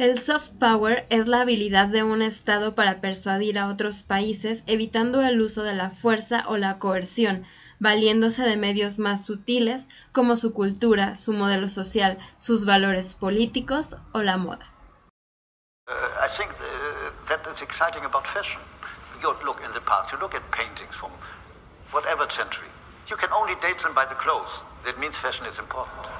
El soft power es la habilidad de un Estado para persuadir a otros países evitando el uso de la fuerza o la coerción, valiéndose de medios más sutiles como su cultura, su modelo social, sus valores políticos o la moda. Uh, I think uh, that is exciting about fashion. You look in the past, you look at paintings from whatever century. You can only date them by the clothes. That means fashion is important.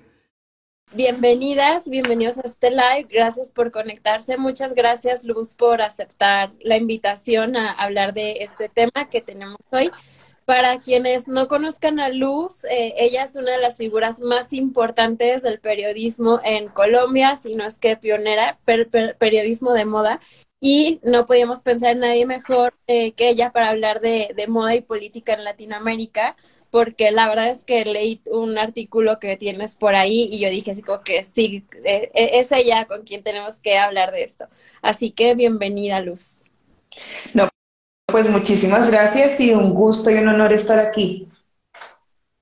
Bienvenidas, bienvenidos a este live. Gracias por conectarse. Muchas gracias, Luz, por aceptar la invitación a hablar de este tema que tenemos hoy. Para quienes no conozcan a Luz, eh, ella es una de las figuras más importantes del periodismo en Colombia, si no es que pionera, periodismo de moda. Y no podíamos pensar en nadie mejor eh, que ella para hablar de, de moda y política en Latinoamérica porque la verdad es que leí un artículo que tienes por ahí y yo dije así como que sí, eh, eh, es ella con quien tenemos que hablar de esto. Así que bienvenida, Luz. No, pues muchísimas gracias y un gusto y un honor estar aquí.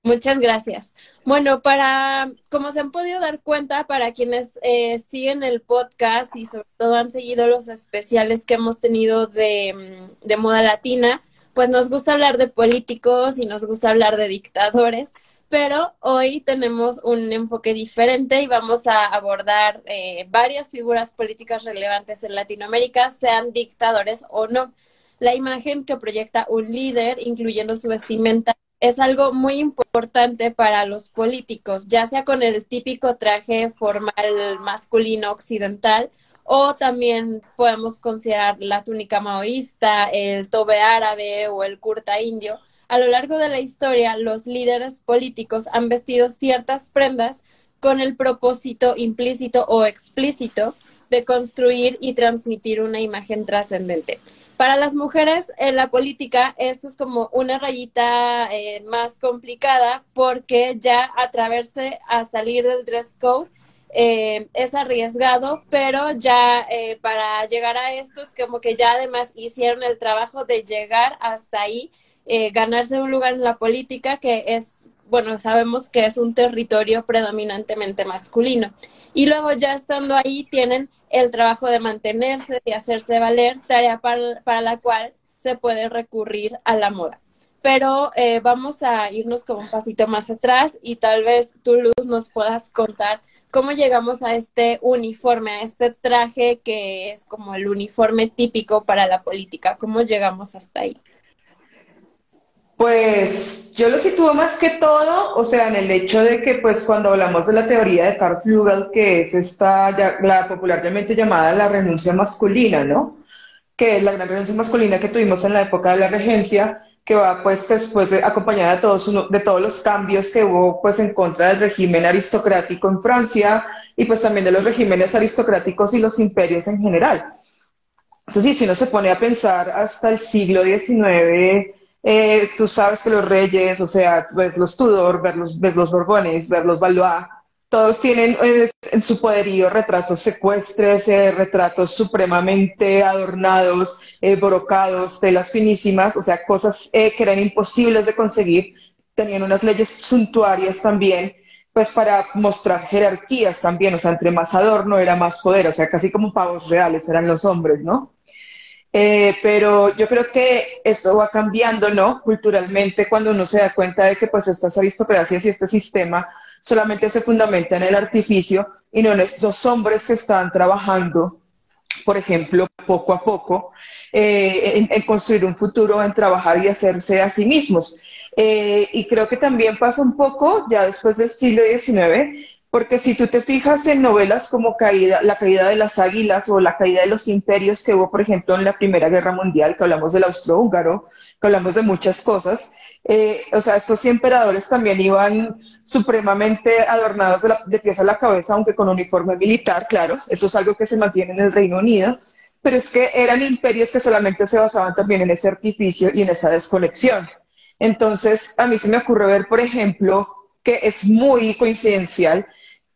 Muchas gracias. Bueno, para, como se han podido dar cuenta, para quienes eh, siguen el podcast y sobre todo han seguido los especiales que hemos tenido de, de moda latina, pues nos gusta hablar de políticos y nos gusta hablar de dictadores, pero hoy tenemos un enfoque diferente y vamos a abordar eh, varias figuras políticas relevantes en Latinoamérica, sean dictadores o no. La imagen que proyecta un líder, incluyendo su vestimenta, es algo muy importante para los políticos, ya sea con el típico traje formal masculino occidental o también podemos considerar la túnica maoísta, el tobe árabe o el kurta indio. A lo largo de la historia, los líderes políticos han vestido ciertas prendas con el propósito implícito o explícito de construir y transmitir una imagen trascendente. Para las mujeres en la política esto es como una rayita eh, más complicada porque ya atreverse a salir del dress code eh, es arriesgado, pero ya eh, para llegar a esto es como que ya además hicieron el trabajo de llegar hasta ahí, eh, ganarse un lugar en la política que es, bueno, sabemos que es un territorio predominantemente masculino. Y luego ya estando ahí tienen el trabajo de mantenerse, de hacerse valer, tarea para, para la cual se puede recurrir a la moda pero vamos a irnos como un pasito más atrás y tal vez tú, Luz, nos puedas contar ¿Cómo llegamos a este uniforme, a este traje que es como el uniforme típico para la política? ¿Cómo llegamos hasta ahí? Pues yo lo sitúo más que todo, o sea, en el hecho de que pues cuando hablamos de la teoría de Carl Flugel, que es esta, la popularmente llamada la renuncia masculina, ¿no? Que es la gran renuncia masculina que tuvimos en la época de la regencia, que va pues después de, acompañada de todos, de todos los cambios que hubo pues en contra del régimen aristocrático en Francia y pues también de los regímenes aristocráticos y los imperios en general. Entonces, si uno se pone a pensar hasta el siglo XIX, eh, tú sabes que los reyes, o sea, ves los Tudor, ves los, ves los Borbones, ves los Valois, todos tienen eh, en su poderío retratos secuestres, eh, retratos supremamente adornados, eh, brocados, telas finísimas, o sea, cosas que eran imposibles de conseguir. Tenían unas leyes suntuarias también, pues para mostrar jerarquías también, o sea, entre más adorno era más poder, o sea, casi como pavos reales eran los hombres, ¿no? pero yo creo que esto va cambiando, ¿no? Culturalmente, cuando uno se da cuenta de que pues estas aristocracias y este sistema solamente se fundamenta en el artificio y no en estos hombres que están trabajando, por ejemplo, poco a poco, eh, en, construir un futuro, en trabajar y hacerse a sí mismos. Eh, y creo que también pasa un poco ya después del siglo XIX, porque si tú te fijas en novelas como caída, La caída de las águilas o La caída de los imperios que hubo, por ejemplo, en la Primera Guerra Mundial, que hablamos del austrohúngaro, que hablamos de muchas cosas, eh, o sea, estos emperadores también iban supremamente adornados de, pieza a la cabeza, aunque con uniforme militar, claro, eso es algo que se mantiene en el Reino Unido, pero es que eran imperios que solamente se basaban también en ese artificio y en esa desconexión. Entonces, a mí se me ocurre ver, por ejemplo, que es muy coincidencial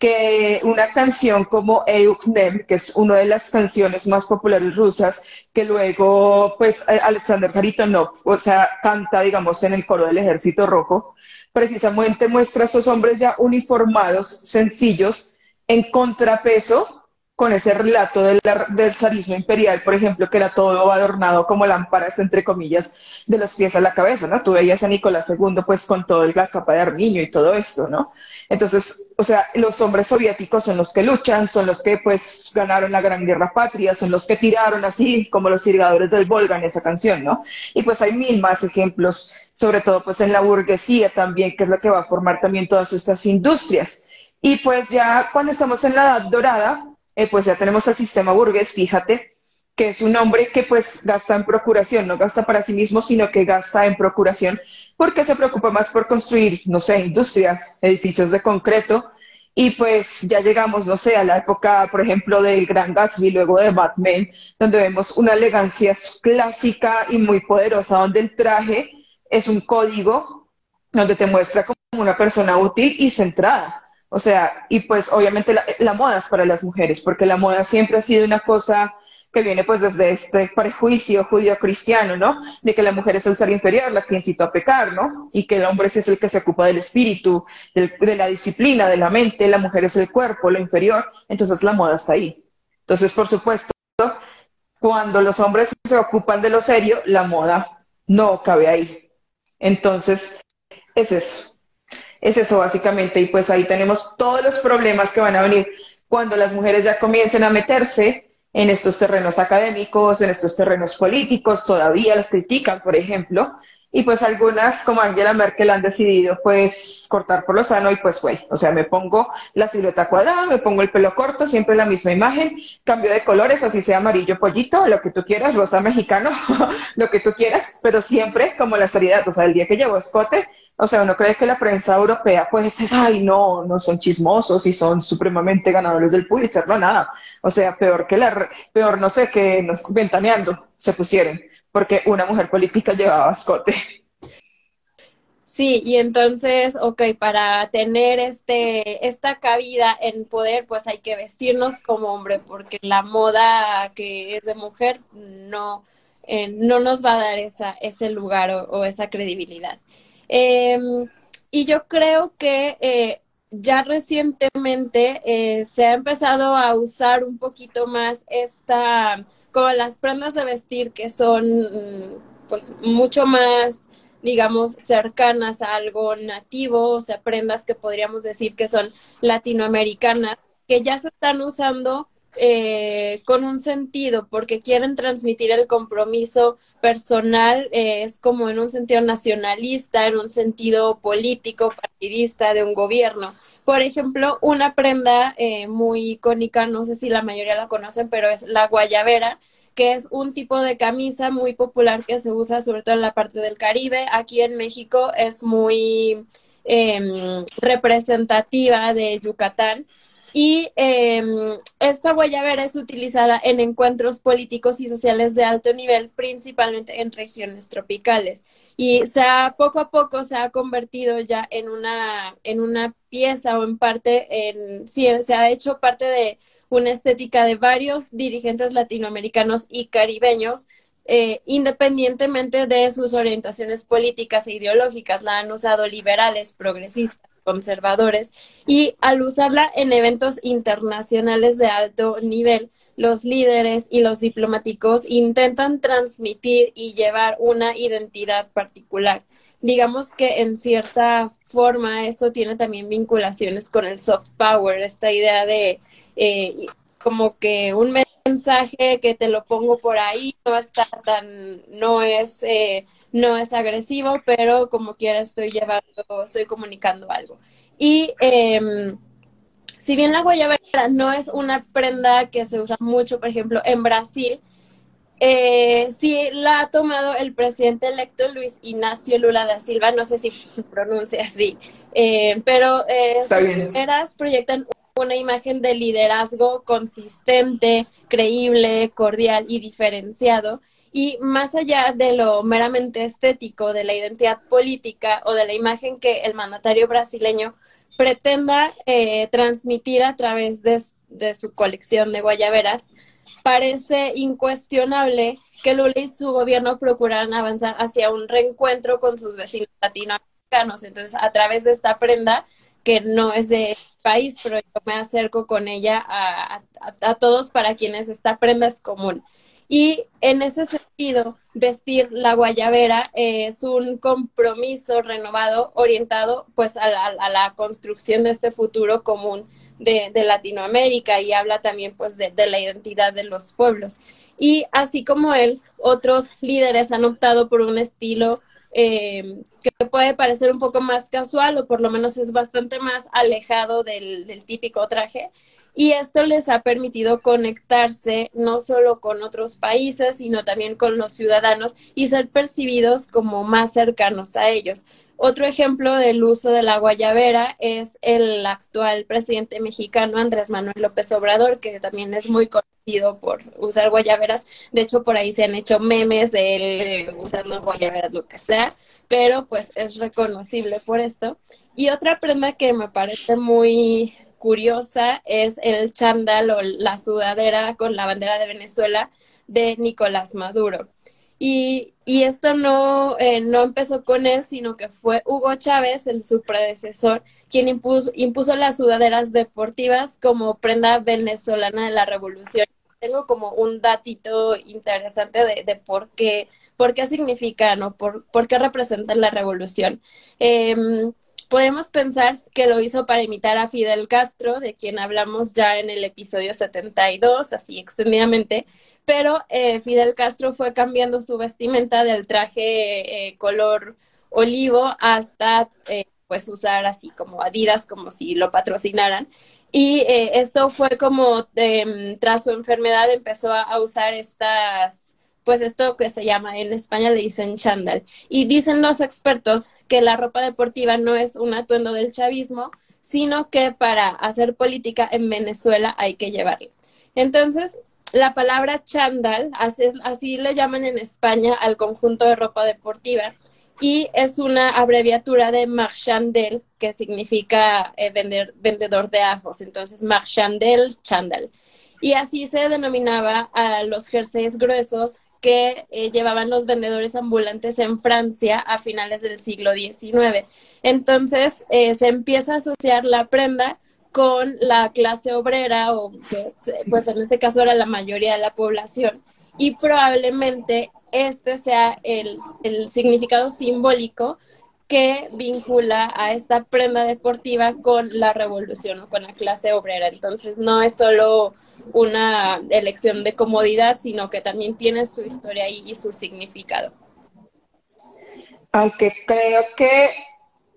que una canción como Euknem, que es una de las canciones más populares rusas, que luego, pues, Alexander Haritonov, o sea, canta, digamos, en el coro del Ejército Rojo, precisamente muestra a esos hombres ya uniformados, sencillos, en contrapeso con ese relato del, del zarismo imperial, por ejemplo, que era todo adornado como lámparas, entre comillas, de los pies a la cabeza, ¿no? Tú veías a Nicolás II, pues, con toda la capa de armiño y todo esto, ¿no? Entonces, o sea, los hombres soviéticos son los que luchan, son los que, pues, ganaron la Gran Guerra Patria, son los que tiraron así, como los irrigadores del Volga en esa canción, ¿no? Y pues hay mil más ejemplos, sobre todo, pues, en la burguesía también, que es la que va a formar también todas estas industrias. Y pues ya cuando estamos en la Edad Dorada, eh, pues ya tenemos al sistema burgués, fíjate, que es un hombre que pues gasta en procuración, no gasta para sí mismo, sino que gasta en procuración, porque se preocupa más por construir, no sé, industrias, edificios de concreto, y pues ya llegamos, no sé, a la época, por ejemplo, del Gran Gatsby, luego de Batman, donde vemos una elegancia clásica y muy poderosa, donde el traje es un código, donde te muestra como una persona útil y centrada. O sea, y pues obviamente la, moda es para las mujeres, porque la moda siempre ha sido una cosa que viene pues desde este prejuicio judío-cristiano, ¿no? De que la mujer es el ser inferior, la que incitó a pecar, ¿no? Y que el hombre es el que se ocupa del espíritu, de la disciplina, de la mente, la mujer es el cuerpo, lo inferior, entonces la moda está ahí. Entonces, por supuesto, cuando los hombres se ocupan de lo serio, la moda no cabe ahí. Entonces, es eso. Es eso básicamente, y pues ahí tenemos todos los problemas que van a venir cuando las mujeres ya comiencen a meterse en estos terrenos académicos, en estos terrenos políticos, todavía las critican, por ejemplo, y pues algunas, como Angela Merkel, han decidido pues cortar por lo sano y pues güey, o sea, me pongo la silueta cuadrada, me pongo el pelo corto, siempre la misma imagen, cambio de colores, así sea amarillo pollito, lo que tú quieras, rosa mexicano, lo que tú quieras, pero siempre como la seriedad, o sea, el día que llevo escote, o sea, uno cree que la prensa europea, pues es, ay, no, no son chismosos y son supremamente ganadores del Pulitzer, no, nada. O sea, peor que la, peor, no sé, que nos ventaneando se pusieron, porque una mujer política llevaba escote. Sí, y entonces, ok, para tener este, esta cabida en poder, pues hay que vestirnos como hombre, porque la moda que es de mujer no, eh, no nos va a dar esa, ese lugar o esa credibilidad. Em, y yo creo que eh, ya recientemente eh, se ha empezado a usar un poquito más esta, como las prendas de vestir que son mm, pues mucho más digamos, cercanas a algo nativo, o sea, prendas que podríamos decir que son latinoamericanas, que ya se están usando eh, con un sentido, porque quieren transmitir el compromiso personal, eh, es como en un sentido nacionalista, en un sentido político, partidista de un gobierno. Por ejemplo, una prenda eh, muy icónica, no sé si la mayoría la conocen, pero es la guayabera, que es un tipo de camisa muy popular que se usa sobre todo en la parte del Caribe. Aquí en México es muy em, representativa de Yucatán y eh, esta guayabera es utilizada en encuentros políticos y sociales de alto nivel, principalmente en regiones tropicales. Y se ha, poco a poco se ha convertido ya en una, en una pieza o en parte, en, sí, se ha hecho parte de una estética de varios dirigentes latinoamericanos y caribeños, eh, independientemente de sus orientaciones políticas e ideológicas. La han usado liberales, progresistas conservadores y al usarla en eventos internacionales de alto nivel, los líderes y los diplomáticos intentan transmitir y llevar una identidad particular. Digamos que en cierta forma esto tiene también vinculaciones con el soft power, esta idea de eh, como que un mensaje que te lo pongo por ahí no está tan, no es eh, no es agresivo, pero como quiera estoy llevando, estoy comunicando algo. Y em, si bien la guayabera no es una prenda que se usa mucho, por ejemplo, en Brasil, eh, sí la ha tomado el presidente electo Luis Ignacio Lula da Silva, no sé si se pronuncia así, eh, pero eh, las proyectan una imagen de liderazgo consistente, creíble, cordial y diferenciado. Y más allá de lo meramente estético, de la identidad política o de la imagen que el mandatario brasileño pretenda eh, transmitir a través de, de, su colección de guayaberas, parece incuestionable que Lula y su gobierno procuraran avanzar hacia un reencuentro con sus vecinos latinoamericanos. Entonces, a través de esta prenda, que no es de país, pero yo me acerco con ella a, a, todos para quienes esta prenda es común. Y en ese sentido, vestir la guayabera es un compromiso renovado orientado pues a la, construcción de este futuro común de, Latinoamérica y habla también pues de, la identidad de los pueblos. Y así como él, otros líderes han optado por un estilo eh, que puede parecer un poco más casual o por lo menos es bastante más alejado del, del típico traje. Y esto les ha permitido conectarse no solo con otros países, sino también con los ciudadanos y ser percibidos como más cercanos a ellos. Otro ejemplo del uso de la guayabera es el actual presidente mexicano Andrés Manuel López Obrador, que también es muy conocido por usar guayaberas. De hecho, por ahí se han hecho memes de él usando guayaberas, lo que sea, pero pues es reconocible por esto. Y otra prenda que me parece muy curiosa es el chándal o la sudadera con la bandera de Venezuela de Nicolás Maduro. Y, y esto no, eh, no empezó con él, sino que fue Hugo Chávez, el su predecesor, quien impuso, impuso las sudaderas deportivas como prenda venezolana de la revolución. Tengo como un datito interesante de, de por qué, por qué significa, ¿no? Por, por qué representan la revolución. Eh, podemos pensar que lo hizo para imitar a Fidel Castro, de quien hablamos ya en el episodio 72, así extendidamente, pero eh, Fidel Castro fue cambiando su vestimenta del traje eh, color olivo hasta eh, pues usar así como Adidas como si lo patrocinaran. Y esto fue como de, tras su enfermedad empezó a, usar estas pues esto que se llama en España le dicen chándal y dicen los expertos que la ropa deportiva no es un atuendo del chavismo sino que para hacer política en Venezuela hay que llevarla entonces la palabra chandal, así, le llaman en España al conjunto de ropa deportiva, y es una abreviatura de marchandel, que significa eh, vender, vendedor de ajos. Entonces, marchandel, chandal. Y así se denominaba a los jerseys gruesos que eh, llevaban los vendedores ambulantes en Francia a finales del siglo XIX. Entonces, eh, se empieza a asociar la prenda con la clase obrera o que pues en este caso era la mayoría de la población y probablemente este sea el, el significado simbólico que vincula a esta prenda deportiva con la revolución o con la clase obrera. Entonces no es solo una elección de comodidad, sino que también tiene su historia y, y su significado. Aunque creo que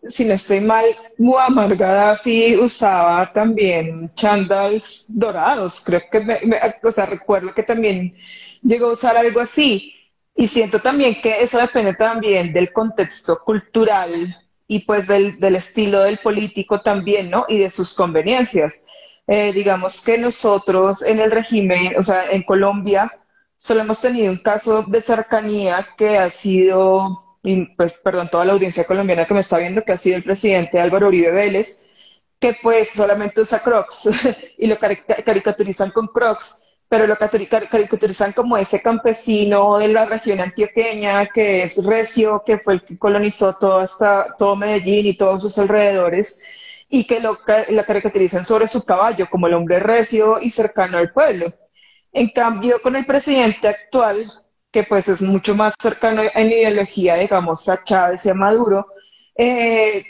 si no estoy mal, Muammar Gaddafi usaba también chandals dorados. Creo que, me, o sea, recuerdo que también llegó a usar algo así. Y siento también que eso depende también del contexto cultural y pues del, del estilo del político también, ¿no? Y de sus conveniencias. Eh, digamos que nosotros en el régimen, o sea, en Colombia, solo hemos tenido un caso de cercanía que ha sido y pues perdón, toda la audiencia colombiana que me está viendo, que ha sido el presidente Álvaro Uribe Vélez, que pues solamente usa Crocs y lo caricaturizan con Crocs, pero lo caricaturizan como ese campesino de la región antioqueña que es recio, que fue el que colonizó todo, hasta, todo Medellín y todos sus alrededores, y que lo, lo caricaturizan sobre su caballo como el hombre recio y cercano al pueblo. En cambio, con el presidente actual, que pues es mucho más cercano en ideología, digamos, a Chávez y a Maduro, eh,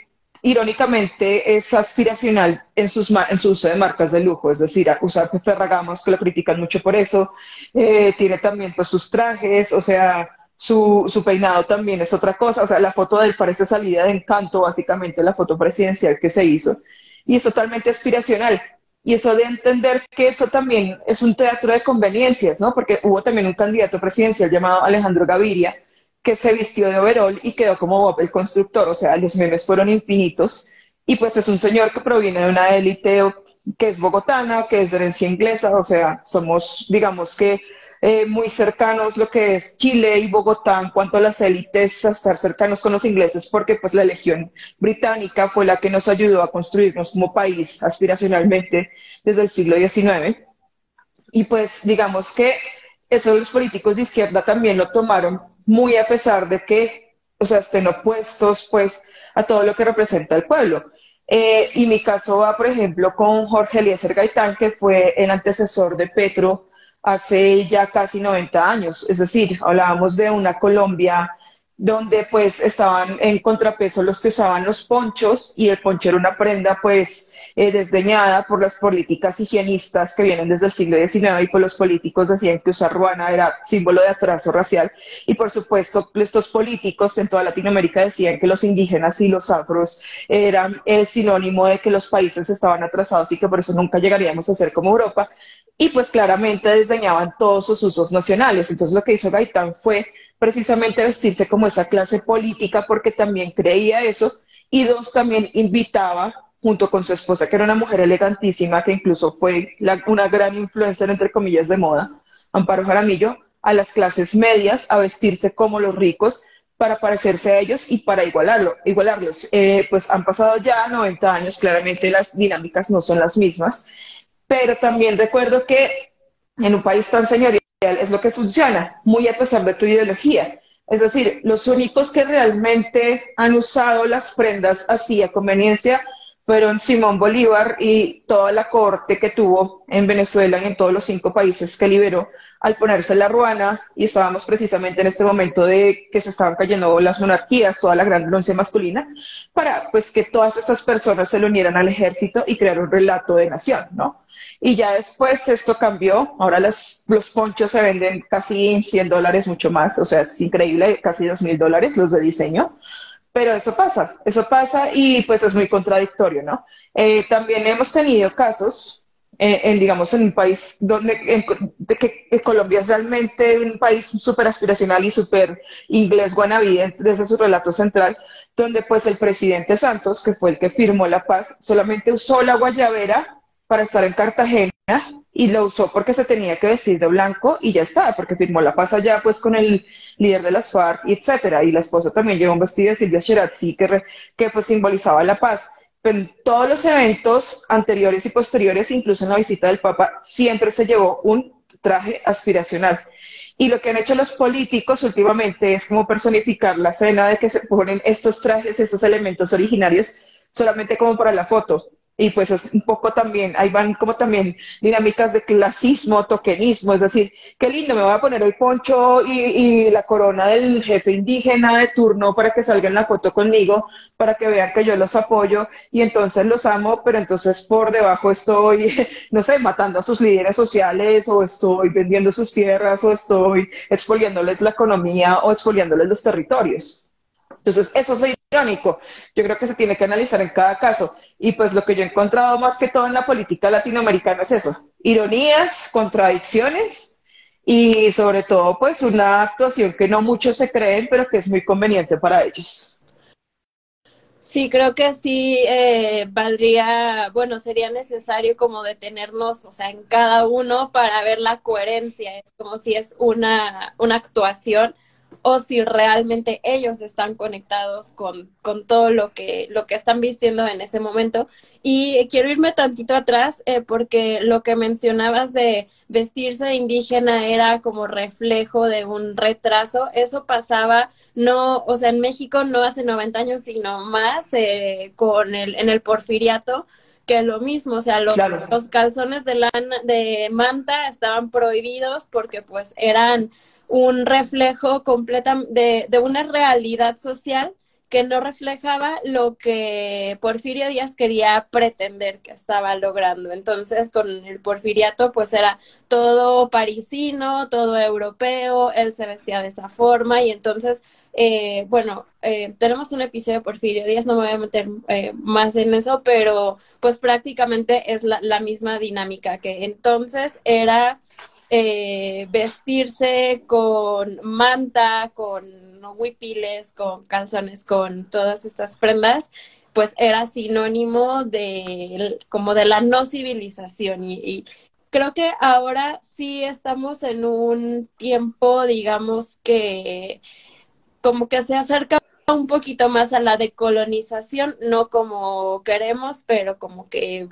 irónicamente es aspiracional en, sus, en su uso de marcas de lujo, es decir, usar Ferragamos, que lo critican mucho por eso, eh, tiene también pues sus trajes, o sea, su, su, peinado también es otra cosa, o sea, la foto de él parece salida de encanto, básicamente la foto presidencial que se hizo, y es totalmente aspiracional. Y eso de entender que eso también es un teatro de conveniencias, ¿no? Porque hubo también un candidato presidencial llamado Alejandro Gaviria que se vistió de overol y quedó como Bob el constructor, o sea, los memes fueron infinitos. Y pues es un señor que proviene de una élite que es bogotana, que es de herencia inglesa, o sea, somos, digamos que eh, muy cercanos lo que es Chile y Bogotá en cuanto a las élites, a estar cercanos con los ingleses, porque pues la Legión Británica fue la que nos ayudó a construirnos como país aspiracionalmente desde el siglo XIX. Y pues digamos que eso los políticos de izquierda también lo tomaron muy a pesar de que, o sea, estén opuestos pues a todo lo que representa el pueblo. Eh, y mi caso va, por ejemplo, con Jorge Eliezer Gaitán, que fue el antecesor de Petro hace ya casi 90 años. Es decir, hablábamos de una Colombia donde pues estaban en contrapeso los que usaban los ponchos y el poncho era una prenda pues eh, desdeñada por las políticas higienistas que vienen desde el siglo XIX y por los políticos decían que usar ruana era símbolo de atraso racial. Y por supuesto estos políticos en toda Latinoamérica decían que los indígenas y los afros eran el sinónimo de que los países estaban atrasados y que por eso nunca llegaríamos a ser como Europa. Y pues claramente desdeñaban todos sus usos nacionales. Entonces lo que hizo Gaitán fue precisamente vestirse como esa clase política porque también creía eso. Y dos, también invitaba junto con su esposa, que era una mujer elegantísima, que incluso fue una gran influencer, entre comillas, de moda, Amparo Jaramillo, a las clases medias a vestirse como los ricos para parecerse a ellos y para igualarlo, igualarlos. Eh, pues han pasado ya 90 años, claramente las dinámicas no son las mismas, pero también recuerdo que en un país tan señorial es lo que funciona, muy a pesar de tu ideología. Es decir, los únicos que realmente han usado las prendas así a conveniencia fueron Simón Bolívar y toda la corte que tuvo en Venezuela y en todos los cinco países que liberó al ponerse la ruana y estábamos precisamente en este momento de que se estaban cayendo las monarquías, toda la gran renuncia masculina, para pues que todas estas personas se le unieran al ejército y crear un relato de nación, ¿no? Y ya después esto cambió, ahora los ponchos se venden casi 100 dólares, mucho más, o sea, es increíble, casi 2 mil dólares los de diseño, pero eso pasa, eso pasa y pues es muy contradictorio, ¿no? Eh, también hemos tenido casos, eh, en, digamos, en un país donde de que, Colombia es realmente un país súper aspiracional y súper inglés guanabí desde su relato central, donde pues el presidente Santos, que fue el que firmó la paz, solamente usó la guayabera para estar en Cartagena y lo usó porque se tenía que vestir de blanco y ya está, porque firmó la paz allá pues con el líder de las FARC y etcétera. Y la esposa también llevó un vestido de Silvia Sherazzi que, que pues simbolizaba la paz. Pero en todos los eventos anteriores y posteriores, incluso en la visita del Papa, siempre se llevó un traje aspiracional. Y lo que han hecho los políticos últimamente es como personificar la escena de que se ponen estos trajes, estos elementos originarios, solamente como para la foto y pues es un poco también, ahí van como también dinámicas de clasismo, tokenismo, es decir, qué lindo, me voy a poner hoy poncho y, y, la corona del jefe indígena de turno para que salga en la foto conmigo, para que vean que yo los apoyo y entonces los amo, pero entonces por debajo estoy, no sé, matando a sus líderes sociales o estoy vendiendo sus tierras o estoy expoliándoles la economía o expoliándoles los territorios. Entonces, eso es lo irónico. Yo creo que se tiene que analizar en cada caso. Y pues lo que yo he encontrado más que todo en la política latinoamericana es eso. Ironías, contradicciones y sobre todo pues una actuación que no muchos se creen, pero que es muy conveniente para ellos. Sí, creo que sí eh, valdría, bueno, sería necesario como detenernos, o sea, en cada uno para ver la coherencia. Es como si es una, una actuación o si realmente ellos están conectados con, con todo lo que, lo que están vistiendo en ese momento. Y quiero irme tantito atrás eh, porque lo que mencionabas de vestirse indígena era como reflejo de un retraso. Eso pasaba, no, o sea, en México no hace 90 años, sino más eh, con el, en el porfiriato que lo mismo, o sea, los calzones de lana, de manta estaban prohibidos porque pues eran un reflejo completa de, de una realidad social que no reflejaba lo que Porfirio Díaz quería pretender que estaba logrando. Entonces, con el porfiriato, pues era todo parisino, todo europeo, él se vestía de esa forma y entonces, eh, bueno, eh, tenemos un episodio de Porfirio Díaz, no me voy a meter eh, más en eso, pero pues prácticamente es la, la misma dinámica que entonces era eh, vestirse con manta, con huipiles, con calzones, con todas estas prendas, pues era sinónimo de como de la no civilización y, y creo que ahora sí estamos en un tiempo, digamos que como que se acerca un poquito más a la decolonización, no como queremos, pero como que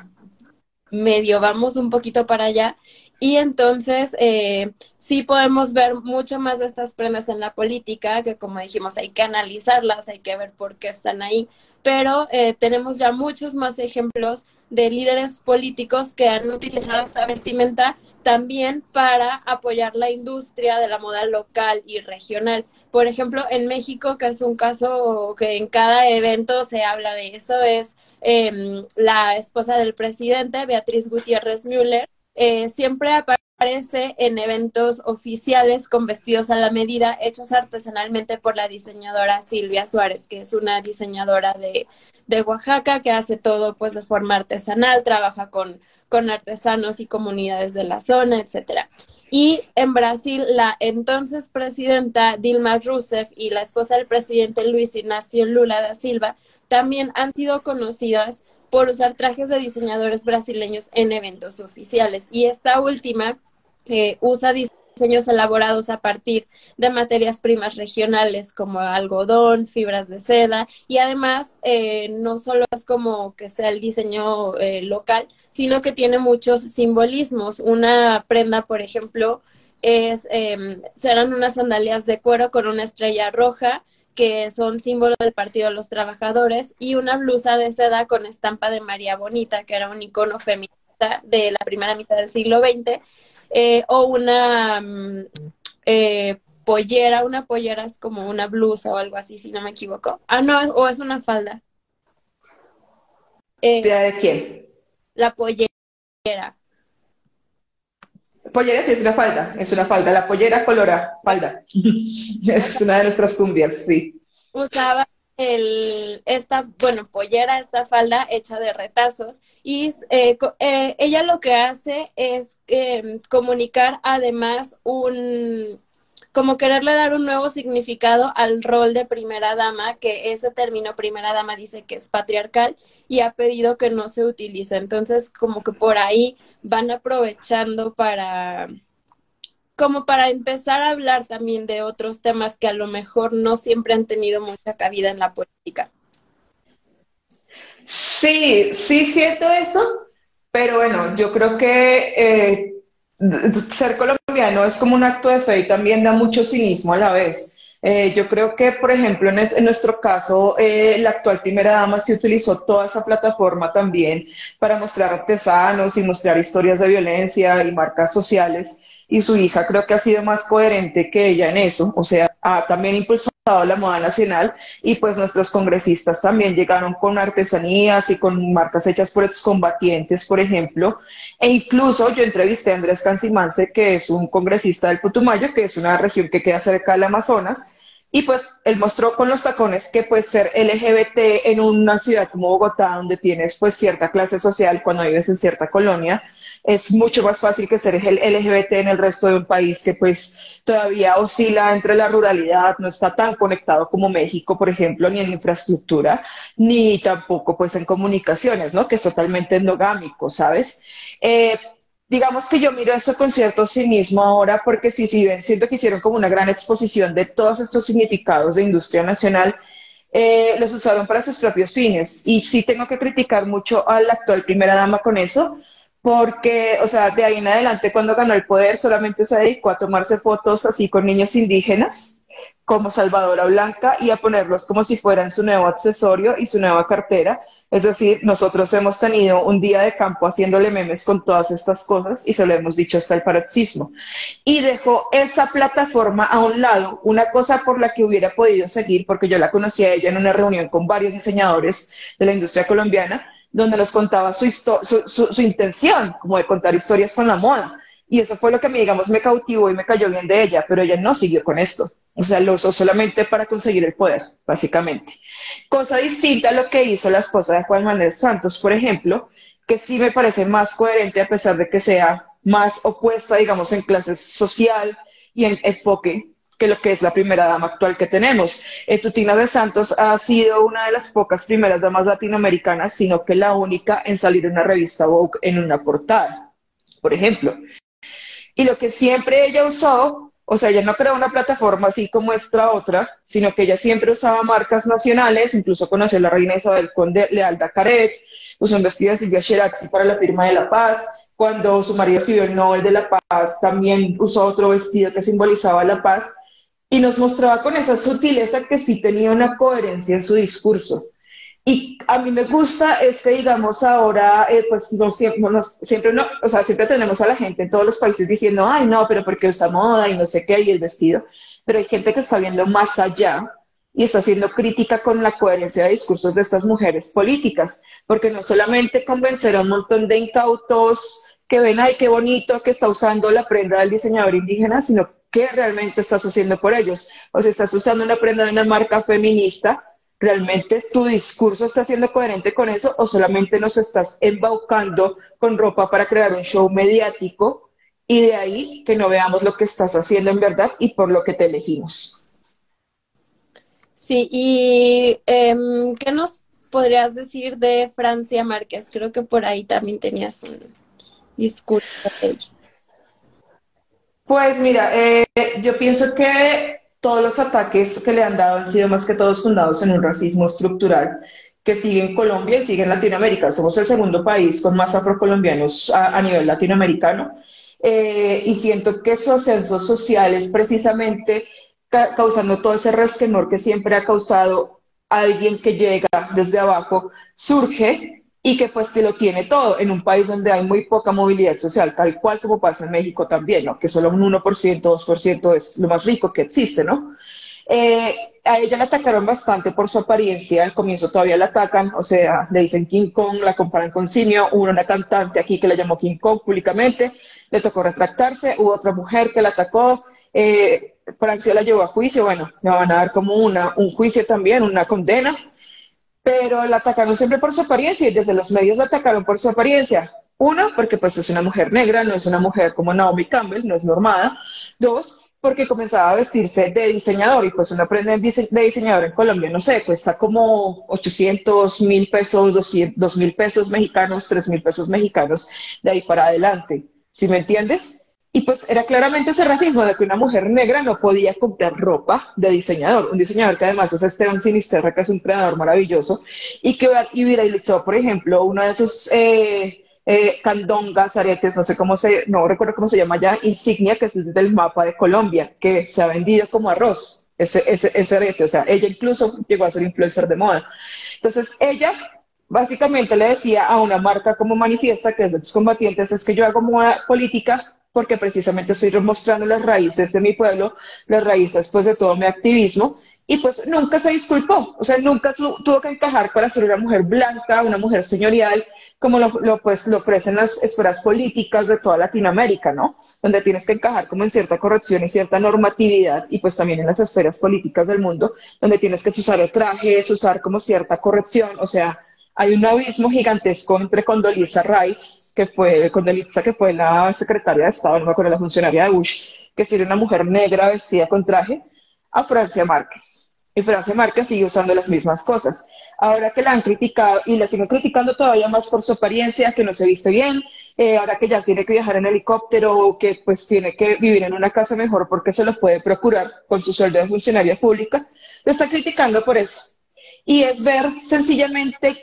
medio vamos un poquito para allá. Y entonces eh, sí podemos ver mucho más de estas prendas en la política, que como dijimos, hay que analizarlas, hay que ver por qué están ahí, pero eh, tenemos ya muchos más ejemplos de líderes políticos que han utilizado esta vestimenta también para apoyar la industria de la moda local y regional. Por ejemplo, en México, que es un caso que en cada evento se habla de eso, es eh, la esposa del presidente, Beatriz Gutiérrez Müller, eh, siempre aparece en eventos oficiales con vestidos a la medida hechos artesanalmente por la diseñadora Silvia Suárez, que es una diseñadora de, de Oaxaca que hace todo pues de forma artesanal, trabaja con, con artesanos y comunidades de la zona, etcétera. Y en Brasil, la entonces presidenta Dilma Rousseff y la esposa del presidente Luis Ignacio Lula da Silva también han sido conocidas por usar trajes de diseñadores brasileños en eventos oficiales. Y esta última eh, usa diseños elaborados a partir de materias primas regionales como algodón, fibras de seda y además eh, no solo es como que sea el diseño eh, local, sino que tiene muchos simbolismos. Una prenda, por ejemplo, es em, serán unas sandalias de cuero con una estrella roja que son símbolo del Partido de los Trabajadores, y una blusa de seda con estampa de María Bonita, que era un icono feminista de la primera mitad del siglo XX, eh, o una mm, eh, pollera, una pollera es como una blusa o algo así, si no me equivoco. Ah, no, o es una falda. Eh, ¿De quién? La pollera. Pollera sí es una falda, es una falda. La pollera colora, falda. es una de nuestras cumbias, sí. Usaba el, esta, bueno, pollera, esta falda hecha de retazos y eh, eh, ella lo que hace es eh, comunicar además un, como quererle dar un nuevo significado al rol de primera dama, que ese término primera dama dice que es patriarcal y ha pedido que no se utilice. Entonces, como que por ahí van aprovechando para como para empezar a hablar también de otros temas que a lo mejor no siempre han tenido mucha cabida en la política. Sí, sí siento eso, pero bueno, yo creo que eh, ser colombiano es como un acto de fe y también da mucho cinismo a la vez. Eh, yo creo que, por ejemplo, en, nuestro caso, eh, la actual primera dama sí utilizó toda esa plataforma también para mostrar artesanos y mostrar historias de violencia y marcas sociales y su hija creo que ha sido más coherente que ella en eso, o sea, ha también impulsado la moda nacional y pues nuestros congresistas también llegaron con artesanías y con marcas hechas por excombatientes, por ejemplo, e incluso yo entrevisté a Andrés Cancimance, que es un congresista del Putumayo, que es una región que queda cerca del Amazonas, y pues él mostró con los tacones que pues ser LGBT en una ciudad como Bogotá, donde tienes pues cierta clase social cuando vives en cierta colonia, es mucho más fácil que ser LGBT en el resto de un país que pues todavía oscila entre la ruralidad, no está tan conectado como México, por ejemplo, ni en infraestructura, ni tampoco pues en comunicaciones, ¿no? Que es totalmente endogámico, ¿sabes? Eh, digamos que yo miro esto con cierto cinismo ahora porque sí, sí, siento que hicieron como una gran exposición de todos estos significados de industria nacional eh, los usaron para sus propios fines. Y sí tengo que criticar mucho a la actual primera dama con eso, porque, o sea, de ahí en adelante cuando ganó el poder solamente se dedicó a tomarse fotos así con niños indígenas como Salvadora Blanca y a ponerlos como si fueran su nuevo accesorio y su nueva cartera. Es decir, nosotros hemos tenido un día de campo haciéndole memes con todas estas cosas y se lo hemos dicho hasta el paroxismo. Y dejó esa plataforma a un lado, una cosa por la que hubiera podido seguir, porque yo la conocí a ella en una reunión con varios diseñadores de la industria colombiana, donde nos contaba su, su, intención, como de contar historias con la moda. Y eso fue lo que mí, digamos, me cautivó y me cayó bien de ella, pero ella no siguió con esto. O sea, lo usó solamente para conseguir el poder, básicamente. Cosa distinta a lo que hizo la esposa de Juan Manuel Santos, por ejemplo, que sí me parece más coherente a pesar de que sea más opuesta, digamos, en clase social y en enfoque, que lo que es la primera dama actual que tenemos. Eh, Tutina de Santos ha sido una de las pocas primeras damas latinoamericanas, sino que la única en salir en una revista Vogue en una portada, por ejemplo. Y lo que siempre ella usó, o sea, ella no creó una plataforma así como esta otra, sino que ella siempre usaba marcas nacionales, incluso conoció a la reina Isabel Conde Leal Caret, usó un vestido de Silvia Sheraxi para la firma de la paz, cuando su marido recibió el Nobel de la Paz, también usó otro vestido que simbolizaba la paz, y nos mostraba con esa sutileza que sí tenía una coherencia en su discurso. Y a mí me gusta es que, digamos, ahora, eh, pues no, siempre, no, o sea, siempre tenemos a la gente en todos los países diciendo, ay, no, pero porque usa moda y no sé qué, y el vestido. Pero hay gente que está viendo más allá y está haciendo crítica con la coherencia de discursos de estas mujeres políticas, porque no solamente convencer a un montón de incautos que ven, ay, qué bonito que está usando la prenda del diseñador indígena, sino qué realmente estás haciendo por ellos. O si estás usando una prenda de una marca feminista, ¿realmente tu discurso está siendo coherente con eso o solamente nos estás embaucando con ropa para crear un show mediático y de ahí que no veamos lo que estás haciendo en verdad y por lo que te elegimos? Sí, y em, ¿qué nos podrías decir de Francia Márquez? Creo que por ahí también tenías un discurso de ella. Pues mira, eh, yo pienso que todos los ataques que le han dado han sido más que todos fundados en un racismo estructural que sigue en Colombia y sigue en Latinoamérica. Somos el segundo país con más afrocolombianos a, nivel latinoamericano. Eh, y siento que su ascenso social es precisamente causando todo ese resquemor que siempre ha causado alguien que llega desde abajo, surge y que pues que lo tiene todo en un país donde hay muy poca movilidad social, tal cual como pasa en México también, ¿no? que solo un 1%, 2% es lo más rico que existe, ¿no? Eh, a ella la atacaron bastante por su apariencia, al comienzo todavía la atacan, o sea, le dicen King Kong, la comparan con Simio, hubo una cantante aquí que la llamó King Kong públicamente, le tocó retractarse, hubo otra mujer que la atacó, eh, Francia la llevó a juicio, bueno, le van a dar como una, un juicio también, una condena, pero la atacaron siempre por su apariencia y desde los medios la atacaron por su apariencia. Uno, porque pues es una mujer negra, no es una mujer como Naomi Campbell, no es normada. Dos, porque comenzaba a vestirse de diseñador y pues una prenda de diseñador en Colombia, no sé, cuesta como 800 mil pesos, 200 mil pesos mexicanos, 3 mil pesos mexicanos de ahí para adelante. ¿Sí me entiendes? Y pues era claramente ese racismo de que una mujer negra no podía comprar ropa de diseñador, un diseñador que además es Esteban Sinisterra, que es un creador maravilloso, y que viralizó, por ejemplo, uno de sus eh, eh, candongas, aretes, no sé cómo se, no recuerdo cómo se llama ya, insignia, que es del mapa de Colombia, que se ha vendido como arroz, ese, ese, ese arete, o sea, ella incluso llegó a ser influencer de moda. Entonces, ella básicamente le decía a una marca como manifiesta, que es de los combatientes, es que yo hago moda política porque precisamente estoy mostrando las raíces de mi pueblo, las raíces pues de todo mi activismo, y pues nunca se disculpó, o sea, nunca tuvo que encajar para ser una mujer blanca, una mujer señorial, como lo, pues, lo ofrecen las esferas políticas de toda Latinoamérica, ¿no? Donde tienes que encajar como en cierta corrección y cierta normatividad, y pues también en las esferas políticas del mundo, donde tienes que usar el traje, usar como cierta corrección, o sea, hay un abismo gigantesco entre Condoleezza Rice, que fue, Condoleezza, que fue la secretaria de Estado, no me acuerdo, la funcionaria de Bush, que sería una mujer negra vestida con traje, a Francia Márquez. Y Francia Márquez sigue usando las mismas cosas. Ahora que la han criticado y la siguen criticando todavía más por su apariencia, que no se viste bien, eh, ahora que ya tiene que viajar en helicóptero, que pues tiene que vivir en una casa mejor porque se lo puede procurar con su sueldo de funcionaria pública, lo está criticando por eso. Y es ver sencillamente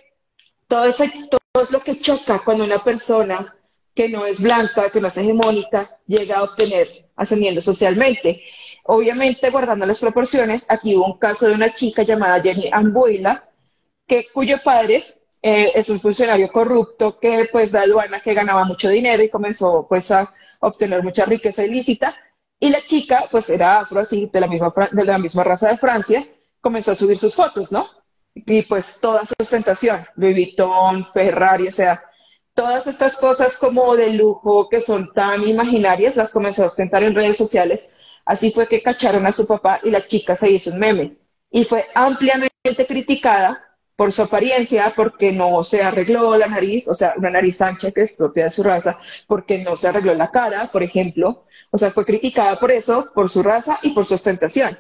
todo, eso, todo es lo que choca cuando una persona que no es blanca, que no es hegemónica, llega a obtener ascendiendo socialmente. Obviamente, guardando las proporciones, aquí hubo un caso de una chica llamada Jenny Ambuila, que, cuyo padre eh, es un funcionario corrupto que pues da aduana que ganaba mucho dinero y comenzó pues a obtener mucha riqueza ilícita. Y la chica pues era afro, así, de la misma, de la misma raza de Francia, comenzó a subir sus fotos, ¿no? Y pues toda su ostentación, Louis Vuitton, Ferrari, o sea, todas estas cosas como de lujo que son tan imaginarias, las comenzó a ostentar en redes sociales. Así fue que cacharon a su papá y la chica se hizo un meme. Y fue ampliamente criticada por su apariencia, porque no se arregló la nariz, o sea, una nariz ancha que es propia de su raza, porque no se arregló la cara, por ejemplo. O sea, fue criticada por eso, por su raza y por su ostentación.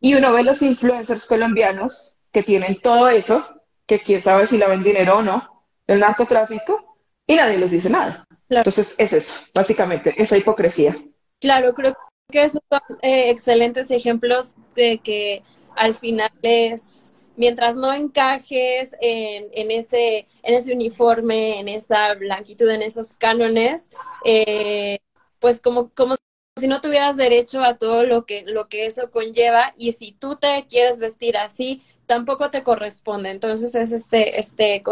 Y uno ve los influencers colombianos que tienen todo eso, que quién sabe si la ven dinero o no, el narcotráfico, y nadie les dice nada. Entonces, es eso, básicamente, esa hipocresía. Claro, creo que esos son eh, excelentes ejemplos de que al final es mientras no encajes en, en, ese, en ese uniforme, en esa blanquitud, en esos cánones, eh, pues como, como si no tuvieras derecho a todo lo que, lo que eso conlleva y si tú te quieres vestir así, tampoco te corresponde. Entonces es este, este,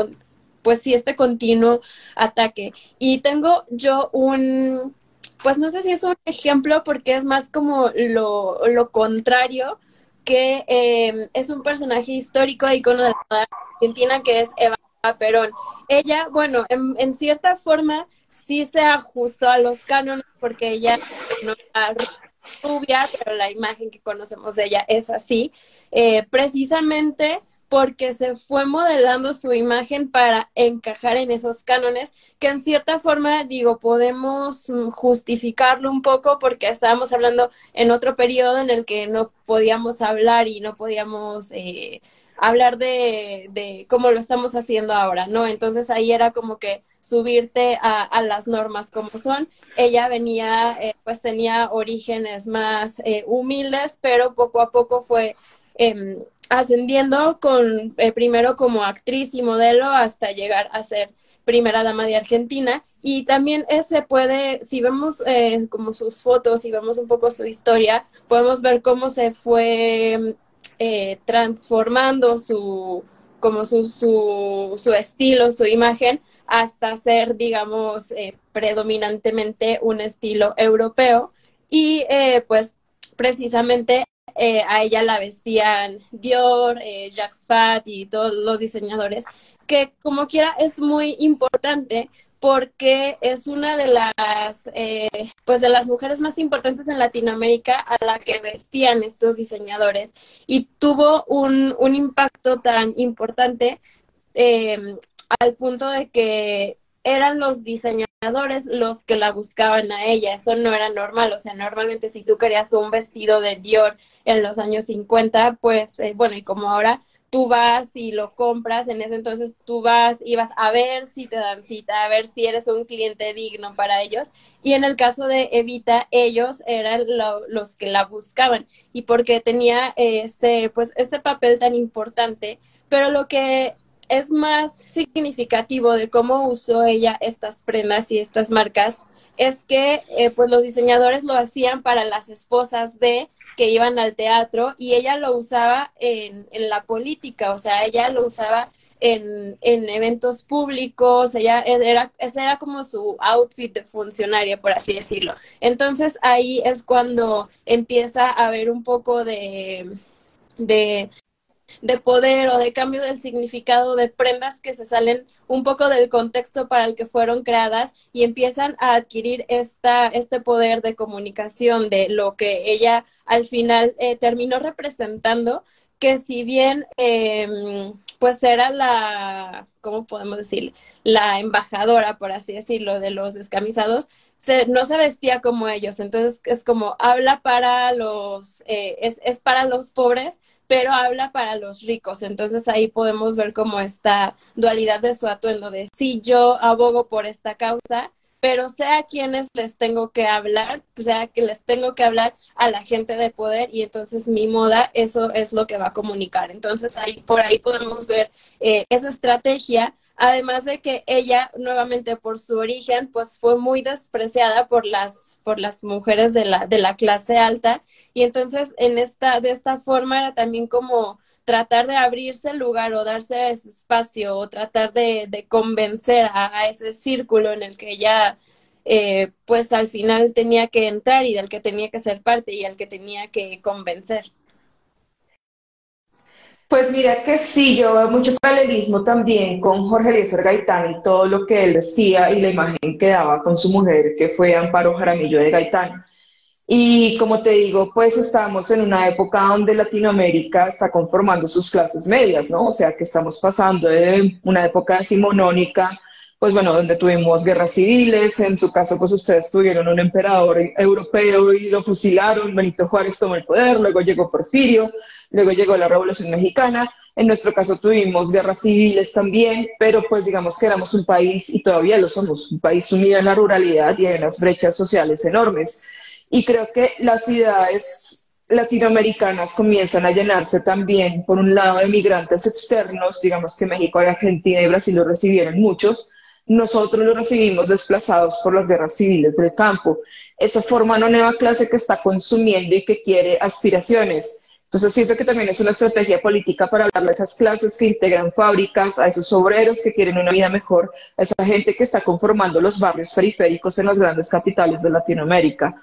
pues sí, este continuo ataque. Y tengo yo un, pues no sé si es un ejemplo porque es más como lo, lo contrario, que em, es un personaje histórico de icono de la Argentina, que es Eva Perón. Ella, bueno, en, cierta forma sí se ajustó a los cánones porque ella no era rubia, pero la imagen que conocemos de ella es así. Eh, precisamente porque se fue modelando su imagen para encajar en esos cánones, que en cierta forma, digo, podemos mm, justificarlo un poco porque estábamos hablando en otro periodo en el que no podíamos hablar y no podíamos eh, hablar de, de cómo lo estamos haciendo ahora, ¿no? Entonces ahí era como que subirte a, las normas como son. Ella venía, eh, pues tenía orígenes más eh, humildes, pero poco a poco fue em, ascendiendo con eh, primero como actriz y modelo hasta llegar a ser primera dama de Argentina y también se puede, si vemos eh, como sus fotos y vemos un poco su historia, podemos ver cómo se fue eh, transformando su como su, su, su, estilo, su imagen, hasta ser, digamos, predominantemente un estilo europeo. Y pues precisamente eh, a ella la vestían Dior, eh, Jacques Fat y todos los diseñadores, que como quiera es muy importante porque es una de las eh, pues de las mujeres más importantes en Latinoamérica a la que vestían estos diseñadores y tuvo un, un impacto tan importante em, al punto de que eran los diseñadores los que la buscaban a ella, eso no era normal, o sea, normalmente si tú querías un vestido de Dior en los años 50, pues eh, bueno, y como ahora tú vas y lo compras, en ese entonces tú vas y vas a ver si te dan cita, a ver si eres un cliente digno para ellos. Y en el caso de Evita, ellos eran los que la buscaban y porque tenía este, pues, este papel tan importante. Pero lo que es más significativo de cómo usó ella estas prendas y estas marcas es que eh, pues los diseñadores lo hacían para las esposas de que iban al teatro y ella lo usaba en, en la política, o sea, ella lo usaba en, en eventos públicos, ella era, ese era como su outfit de funcionaria, por así decirlo. Entonces ahí es cuando empieza a haber un poco de, de de poder o de cambio del significado de prendas que se salen un poco del contexto para el que fueron creadas y empiezan a adquirir esta, este poder de comunicación de lo que ella al final eh, terminó representando, que si bien eh, pues era la, ¿cómo podemos decir? La embajadora, por así decirlo, de los descamisados, se, no se vestía como ellos. Entonces es como habla para los, eh, es, es para los pobres, pero habla para los ricos. Entonces ahí podemos ver como esta dualidad de su atuendo de si yo abogo por esta causa, pero sea a quienes les tengo que hablar, sea que les tengo que hablar a la gente de poder y entonces mi moda, eso es lo que va a comunicar. Entonces ahí por ahí podemos ver eh, esa estrategia Además de que ella, nuevamente por su origen, pues fue muy despreciada por las, por las mujeres de la, de la clase alta. Y entonces, en esta, de esta forma era también como tratar de abrirse el lugar o darse ese espacio o tratar de, convencer a, ese círculo en el que ella eh, pues al final tenía que entrar y del que tenía que ser parte y al que tenía que convencer. Pues mira que sí, yo veo mucho paralelismo también con Jorge Eliezer Gaitán y todo lo que él vestía y la imagen que daba con su mujer, que fue Amparo Jaramillo de Gaitán. Y como te digo, pues estamos en una época donde Latinoamérica está conformando sus clases medias, ¿no? O sea que estamos pasando de una época decimonónica pues bueno, donde tuvimos guerras civiles, en su caso pues ustedes tuvieron un emperador europeo y lo fusilaron, Benito Juárez tomó el poder, luego llegó Porfirio, luego llegó la Revolución Mexicana, en nuestro caso tuvimos guerras civiles también, pero pues digamos que éramos un país, y todavía lo somos, un país sumido en la ruralidad y en las brechas sociales enormes. Y creo que las ciudades latinoamericanas comienzan a llenarse también, por un lado, de migrantes externos, digamos que México, Argentina y Brasil lo recibieron muchos, nosotros lo recibimos desplazados por las guerras civiles del campo. Eso forma una nueva clase que está consumiendo y que quiere aspiraciones. Entonces siento que también es una estrategia política para hablar a esas clases que integran fábricas, a esos obreros que quieren una vida mejor, a esa gente que está conformando los barrios periféricos en las grandes capitales de Latinoamérica.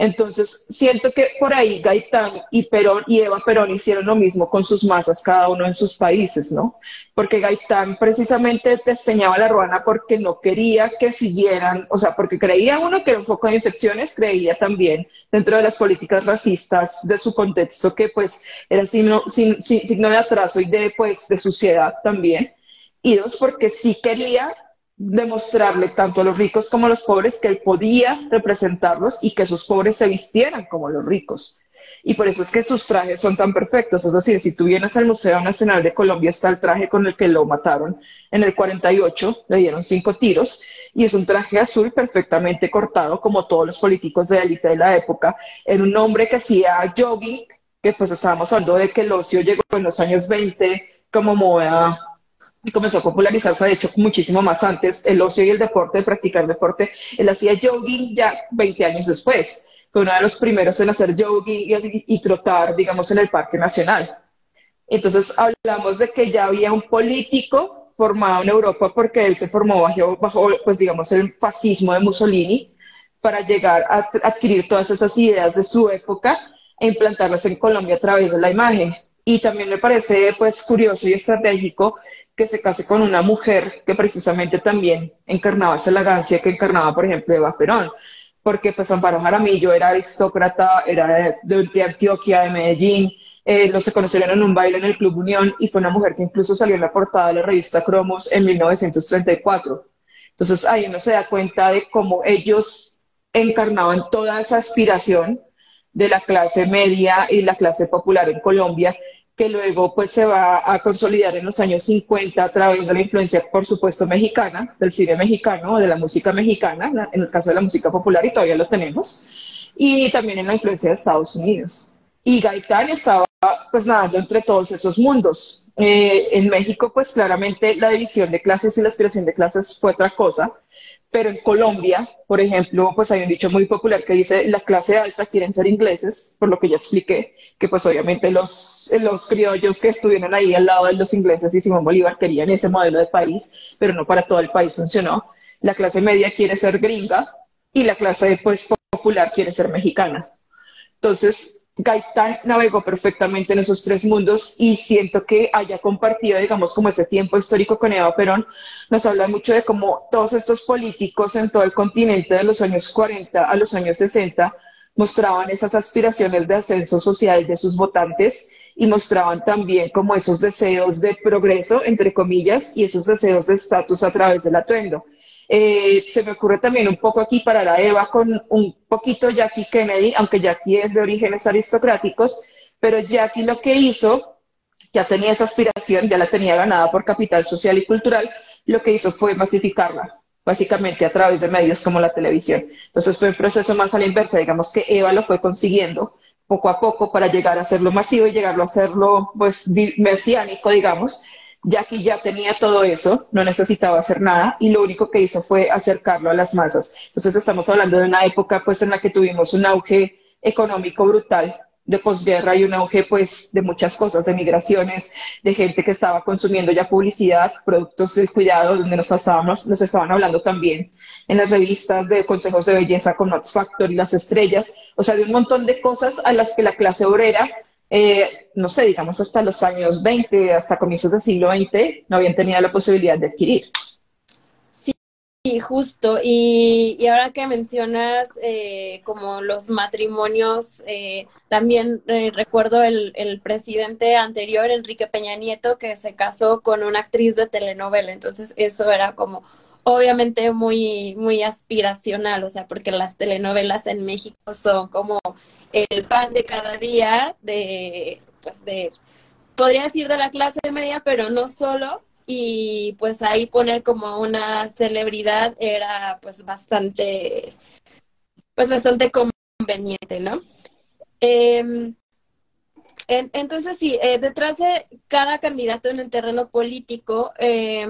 Entonces, siento que por ahí Gaitán y Perón y Eva Perón hicieron lo mismo con sus masas, cada uno en sus países, ¿no? Porque Gaitán precisamente diseñaba la ruana porque no quería que siguieran, o sea, porque creía uno que era un foco de infecciones, creía también dentro de las políticas racistas de su contexto que pues era signo, signo de atraso y de, pues, de suciedad también. Y dos, porque sí quería demostrarle tanto a los ricos como a los pobres que él podía representarlos y que esos pobres se vistieran como los ricos. Y por eso es que sus trajes son tan perfectos. Es decir, si tú vienes al Museo Nacional de Colombia, está el traje con el que lo mataron en el 48, le dieron cinco tiros, y es un traje azul perfectamente cortado, como todos los políticos de élite de la época, en un hombre que hacía jogging, que pues estábamos hablando de que el ocio llegó en los años 20 como moda y comenzó a popularizarse, de hecho, muchísimo más antes, el ocio y el deporte, practicar deporte. Él hacía jogging ya 20 años después. Fue uno de los primeros en hacer jogging y, y trotar, digamos, en el Parque Nacional. Entonces hablamos de que ya había un político formado en Europa porque él se formó bajo, bajo pues digamos, el fascismo de Mussolini para llegar a adquirir todas esas ideas de su época e implantarlas en Colombia a través de la imagen. Y también me parece pues curioso y estratégico que se case con una mujer que precisamente también encarnaba esa elegancia que encarnaba, por ejemplo, Eva Perón, porque pues Amparo Jaramillo era aristócrata, era de, Antioquia, de Medellín, eh, los se conocieron en un baile en el Club Unión y fue una mujer que incluso salió en la portada de la revista Cromos en 1934. Entonces ahí uno se da cuenta de cómo ellos encarnaban toda esa aspiración de la clase media y la clase popular en Colombia que luego pues se va a consolidar en los años 50 a través de la influencia, por supuesto, mexicana, del cine mexicano, de la música mexicana, en el caso de la música popular, y todavía lo tenemos, y también en la influencia de Estados Unidos. Y Gaitán estaba pues nadando entre todos esos mundos. Eh, en México, pues claramente la división de clases y la aspiración de clases fue otra cosa, pero en Colombia, por ejemplo, pues hay un dicho muy popular que dice la clase alta quieren ser ingleses, por lo que ya expliqué, que pues obviamente los, los criollos que estuvieron ahí al lado de los ingleses y Simón Bolívar querían ese modelo de país, pero no para todo el país funcionó. La clase media quiere ser gringa y la clase pues popular quiere ser mexicana. Entonces, Gaitán navegó perfectamente en esos tres mundos y siento que haya compartido, digamos, como ese tiempo histórico con Eva Perón, nos habla mucho de cómo todos estos políticos en todo el continente de los años 40 a los años 60 mostraban esas aspiraciones de ascenso social de sus votantes y mostraban también como esos deseos de progreso, entre comillas, y esos deseos de estatus a través del atuendo. Eh, se me ocurre también un poco aquí para la Eva con un poquito Jackie Kennedy, aunque Jackie es de orígenes aristocráticos, pero Jackie lo que hizo, ya tenía esa aspiración, ya la tenía ganada por capital social y cultural, lo que hizo fue masificarla, básicamente a través de medios como la televisión. Entonces fue un proceso más a la inversa, digamos que Eva lo fue consiguiendo poco a poco para llegar a hacerlo masivo y llegarlo a hacerlo pues mesiánico, digamos, Jackie ya tenía todo eso, no necesitaba hacer nada y lo único que hizo fue acercarlo a las masas. Entonces estamos hablando de una época pues en la que tuvimos un auge económico brutal de posguerra y un auge pues de muchas cosas, de migraciones, de gente que estaba consumiendo ya publicidad, productos de cuidado, donde nos estaban hablando también en las revistas de consejos de belleza con Max Factor y las estrellas, o sea, de un montón de cosas a las que la clase obrera eh, no sé, digamos hasta los años 20, hasta comienzos del siglo XX, no habían tenido la posibilidad de adquirir. Sí, justo. Y, y ahora que mencionas eh, como los matrimonios, eh, también eh, recuerdo el, el presidente anterior, Enrique Peña Nieto, que se casó con una actriz de telenovela. Entonces eso era como obviamente muy, muy aspiracional, o sea, porque las telenovelas en México son como el pan de cada día de, pues de, podría decir de la clase media, pero no solo y pues ahí poner como una celebridad era pues bastante, pues bastante conveniente, ¿no? En, entonces sí, eh, detrás de cada candidato en el terreno político eh,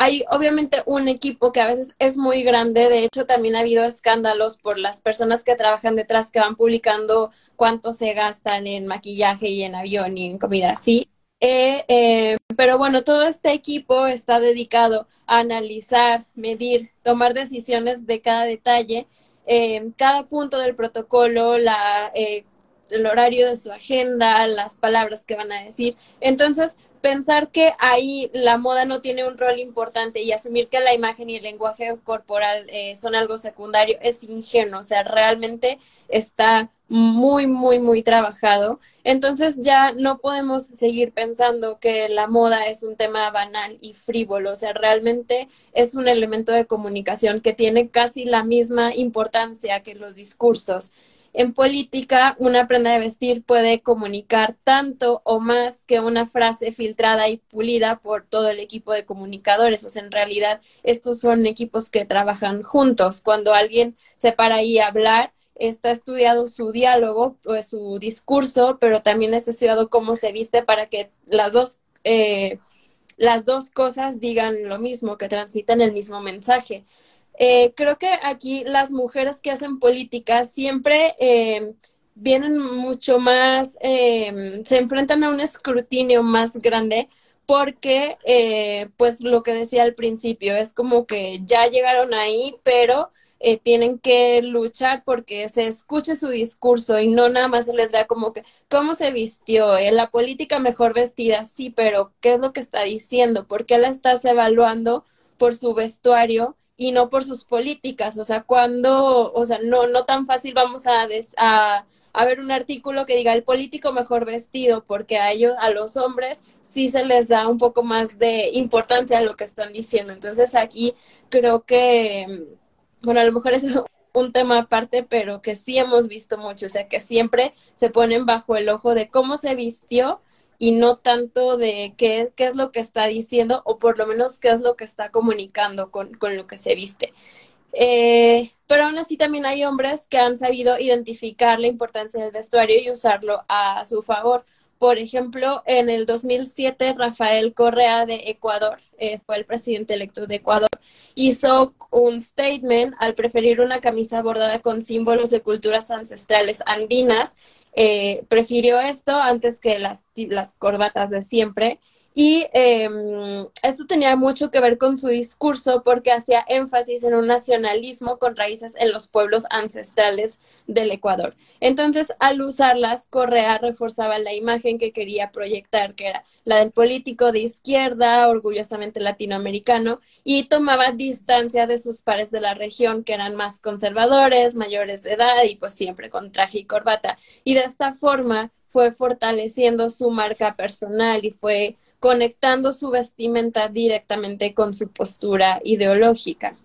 hay obviamente un equipo que a veces es muy grande, de hecho también ha habido escándalos por las personas que trabajan detrás que van publicando cuánto se gastan en maquillaje y en avión y en comida, sí. Eh, eh, pero bueno, todo este equipo está dedicado a analizar, medir, tomar decisiones de cada detalle, eh, cada punto del protocolo, la, eh, el horario de su agenda, las palabras que van a decir. Entonces, pensar que ahí la moda no tiene un rol importante y asumir que la imagen y el lenguaje corporal eh, son algo secundario es ingenuo, o sea, realmente está muy, muy, muy trabajado. Entonces ya no podemos seguir pensando que la moda es un tema banal y frívolo, o sea, realmente es un elemento de comunicación que tiene casi la misma importancia que los discursos. En política, una prenda de vestir puede comunicar tanto o más que una frase filtrada y pulida por todo el equipo de comunicadores. O sea, en realidad, estos son equipos que trabajan juntos. Cuando alguien se para ahí a hablar, está estudiado su diálogo, pues su discurso, pero también está estudiado cómo se viste para que las dos, eh, las dos cosas digan lo mismo, que transmitan el mismo mensaje. Eh, creo que aquí las mujeres que hacen política siempre eh, vienen mucho más, eh, se enfrentan a un escrutinio más grande porque, eh, pues lo que decía al principio, es como que ya llegaron ahí, pero tienen que luchar porque se escuche su discurso y no nada más se les vea como que cómo se vistió, la política mejor vestida, sí, pero ¿qué es lo que está diciendo? ¿Por qué la estás evaluando por su vestuario? Y no por sus políticas. O sea, cuando, o sea, no, no tan fácil vamos a, des, a, ver un artículo que diga el político mejor vestido, porque a ellos, a los hombres, sí se les da un poco más de importancia a lo que están diciendo. Entonces aquí creo que, bueno, a lo mejor es un tema aparte, pero que sí hemos visto mucho, o sea, que siempre se ponen bajo el ojo de cómo se vistió y no tanto de qué, qué es lo que está diciendo o por lo menos qué es lo que está comunicando con, con lo que se viste. Eh, pero aún así también hay hombres que han sabido identificar la importancia del vestuario y usarlo a su favor. Por ejemplo, en el 2007, Rafael Correa de Ecuador, eh, fue el presidente electo de Ecuador, hizo un statement al preferir una camisa bordada con símbolos de culturas ancestrales andinas eh, prefirió esto antes que las, las corbatas de siempre. Y eh, esto tenía mucho que ver con su discurso porque hacía énfasis en un nacionalismo con raíces en los pueblos ancestrales del Ecuador. Entonces, al usarlas, Correa reforzaba la imagen que quería proyectar, que era la del político de izquierda, orgullosamente latinoamericano, y tomaba distancia de sus pares de la región, que eran más conservadores, mayores de edad y pues siempre con traje y corbata. Y de esta forma fue fortaleciendo su marca personal y fue conectando su vestimenta directamente con su postura ideológica.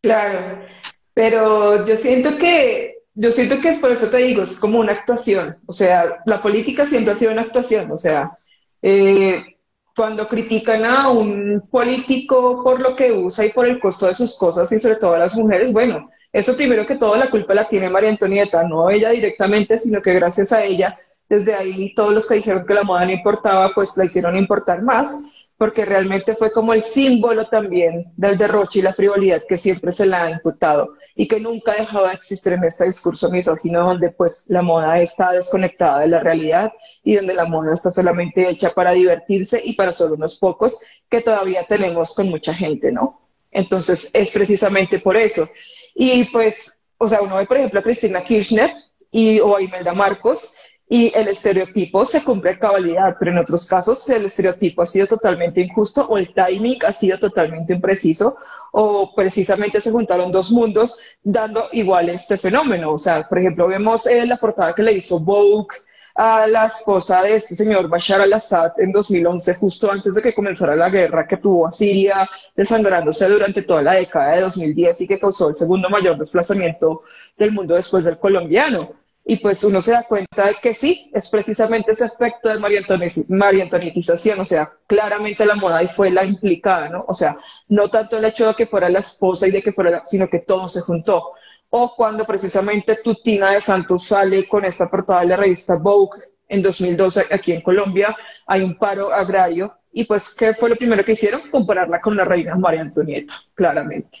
Claro, pero yo siento que, yo siento que es por eso te digo, es como una actuación, o sea, la política siempre ha sido una actuación, o sea, eh, cuando critican a un político por lo que usa y por el costo de sus cosas y sobre todo a las mujeres, bueno, eso primero que todo la culpa la tiene María Antonieta, no ella directamente, sino que gracias a ella desde ahí todos los que dijeron que la moda no importaba, pues la hicieron importar más, porque realmente fue como el símbolo también del derroche y la frivolidad que siempre se la ha imputado y que nunca dejaba de existir en este discurso misógino donde pues la moda está desconectada de la realidad y donde la moda está solamente hecha para divertirse y para solo unos pocos que todavía tenemos con mucha gente, ¿no? Entonces es precisamente por eso. Y pues, o sea, uno ve por ejemplo a Cristina Kirchner y, o a Imelda Marcos, y el estereotipo se cumple cabalidad, pero en otros casos el estereotipo ha sido totalmente injusto o el timing ha sido totalmente impreciso o precisamente se juntaron dos mundos dando igual este fenómeno. O sea, por ejemplo, vemos eh, la portada que le hizo Vogue a la esposa de este señor Bashar al-Assad en 2011, justo antes de que comenzara la guerra que tuvo a Siria desangrándose durante toda la década de 2010 y que causó el segundo mayor desplazamiento del mundo después del colombiano. Y pues uno se da cuenta de que sí, es precisamente ese efecto de María Antonietización, o sea, claramente la moda ahí fue la implicada, ¿no? O sea, no tanto el hecho de que fuera la esposa y de que fuera, sino que todo se juntó. O cuando precisamente Tutina de Santos sale con esta portada de la revista Vogue en 2012 aquí en Colombia, hay un paro agrario y pues, ¿qué fue lo primero que hicieron? Compararla con la reina María Antonieta, claramente.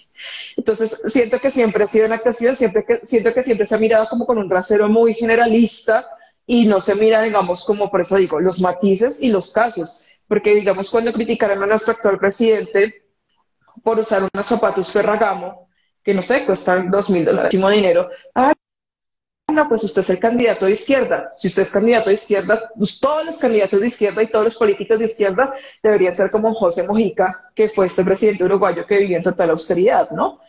Entonces, siento que siempre ha sido una actuación, siempre que, siento que siempre se ha mirado como con un rasero muy generalista y no se mira, digamos, como por eso digo, los matices y los casos. Porque, digamos, cuando criticaron a nuestro actual presidente por usar unos zapatos Ferragamo, que no sé, cuestan dos mil dólares, dinero, ah, pues usted es el candidato de izquierda. Si usted es candidato de izquierda, pues todos los candidatos de izquierda y todos los políticos de izquierda deberían ser como José Mojica, que fue este presidente uruguayo que vivió en total austeridad, ¿no?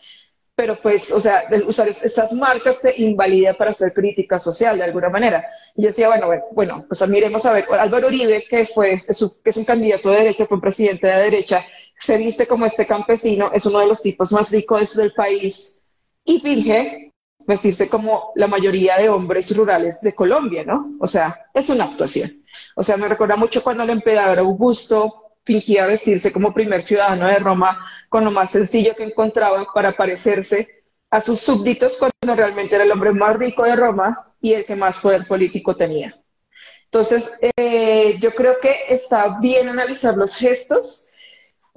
Pero pues, o sea, usar estas marcas se invalida para hacer crítica social de alguna manera. Y yo decía, bueno, bueno, bueno pues miremos a ver, Álvaro Uribe, que fue, que es un candidato de derecha, fue un presidente de derecha, se viste como este campesino, es uno de los tipos más ricos del país y finge vestirse como la mayoría de hombres rurales de Colombia, ¿no? O sea, es una actuación. O sea, me recuerda mucho cuando el emperador Augusto fingía vestirse como primer ciudadano de Roma con lo más sencillo que encontraba para parecerse a sus súbditos cuando realmente era el hombre más rico de Roma y el que más poder político tenía. Entonces, eh, yo creo que está bien analizar los gestos,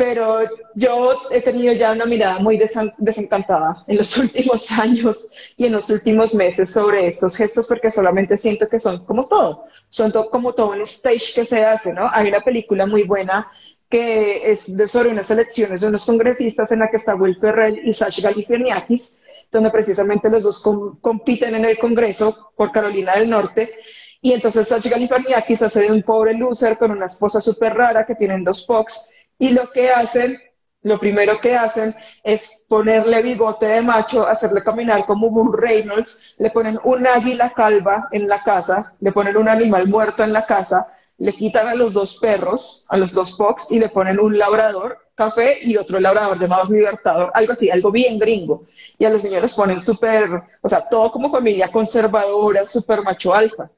pero yo he tenido ya una mirada muy desencantada en los últimos años y en los últimos meses sobre estos gestos porque solamente siento que son como todo, son como todo un stage que se hace, ¿no? Hay una película muy buena que es de sobre unas elecciones de unos congresistas en la que está Will Ferrell y Sash Galifianakis, donde precisamente los dos compiten en el Congreso por Carolina del Norte y entonces Sash Galifianakis hace de un pobre loser con una esposa súper rara que tienen dos Fox y lo que hacen, lo primero que hacen es ponerle bigote de macho, hacerle caminar como Bull Reynolds, le ponen un águila calva en la casa, le ponen un animal muerto en la casa, le quitan a los dos perros, a los dos Fox, y le ponen un labrador café y otro labrador llamado Libertador, algo así, algo bien gringo. Y a los niños los ponen súper, o sea, todo como familia conservadora, súper macho alfa.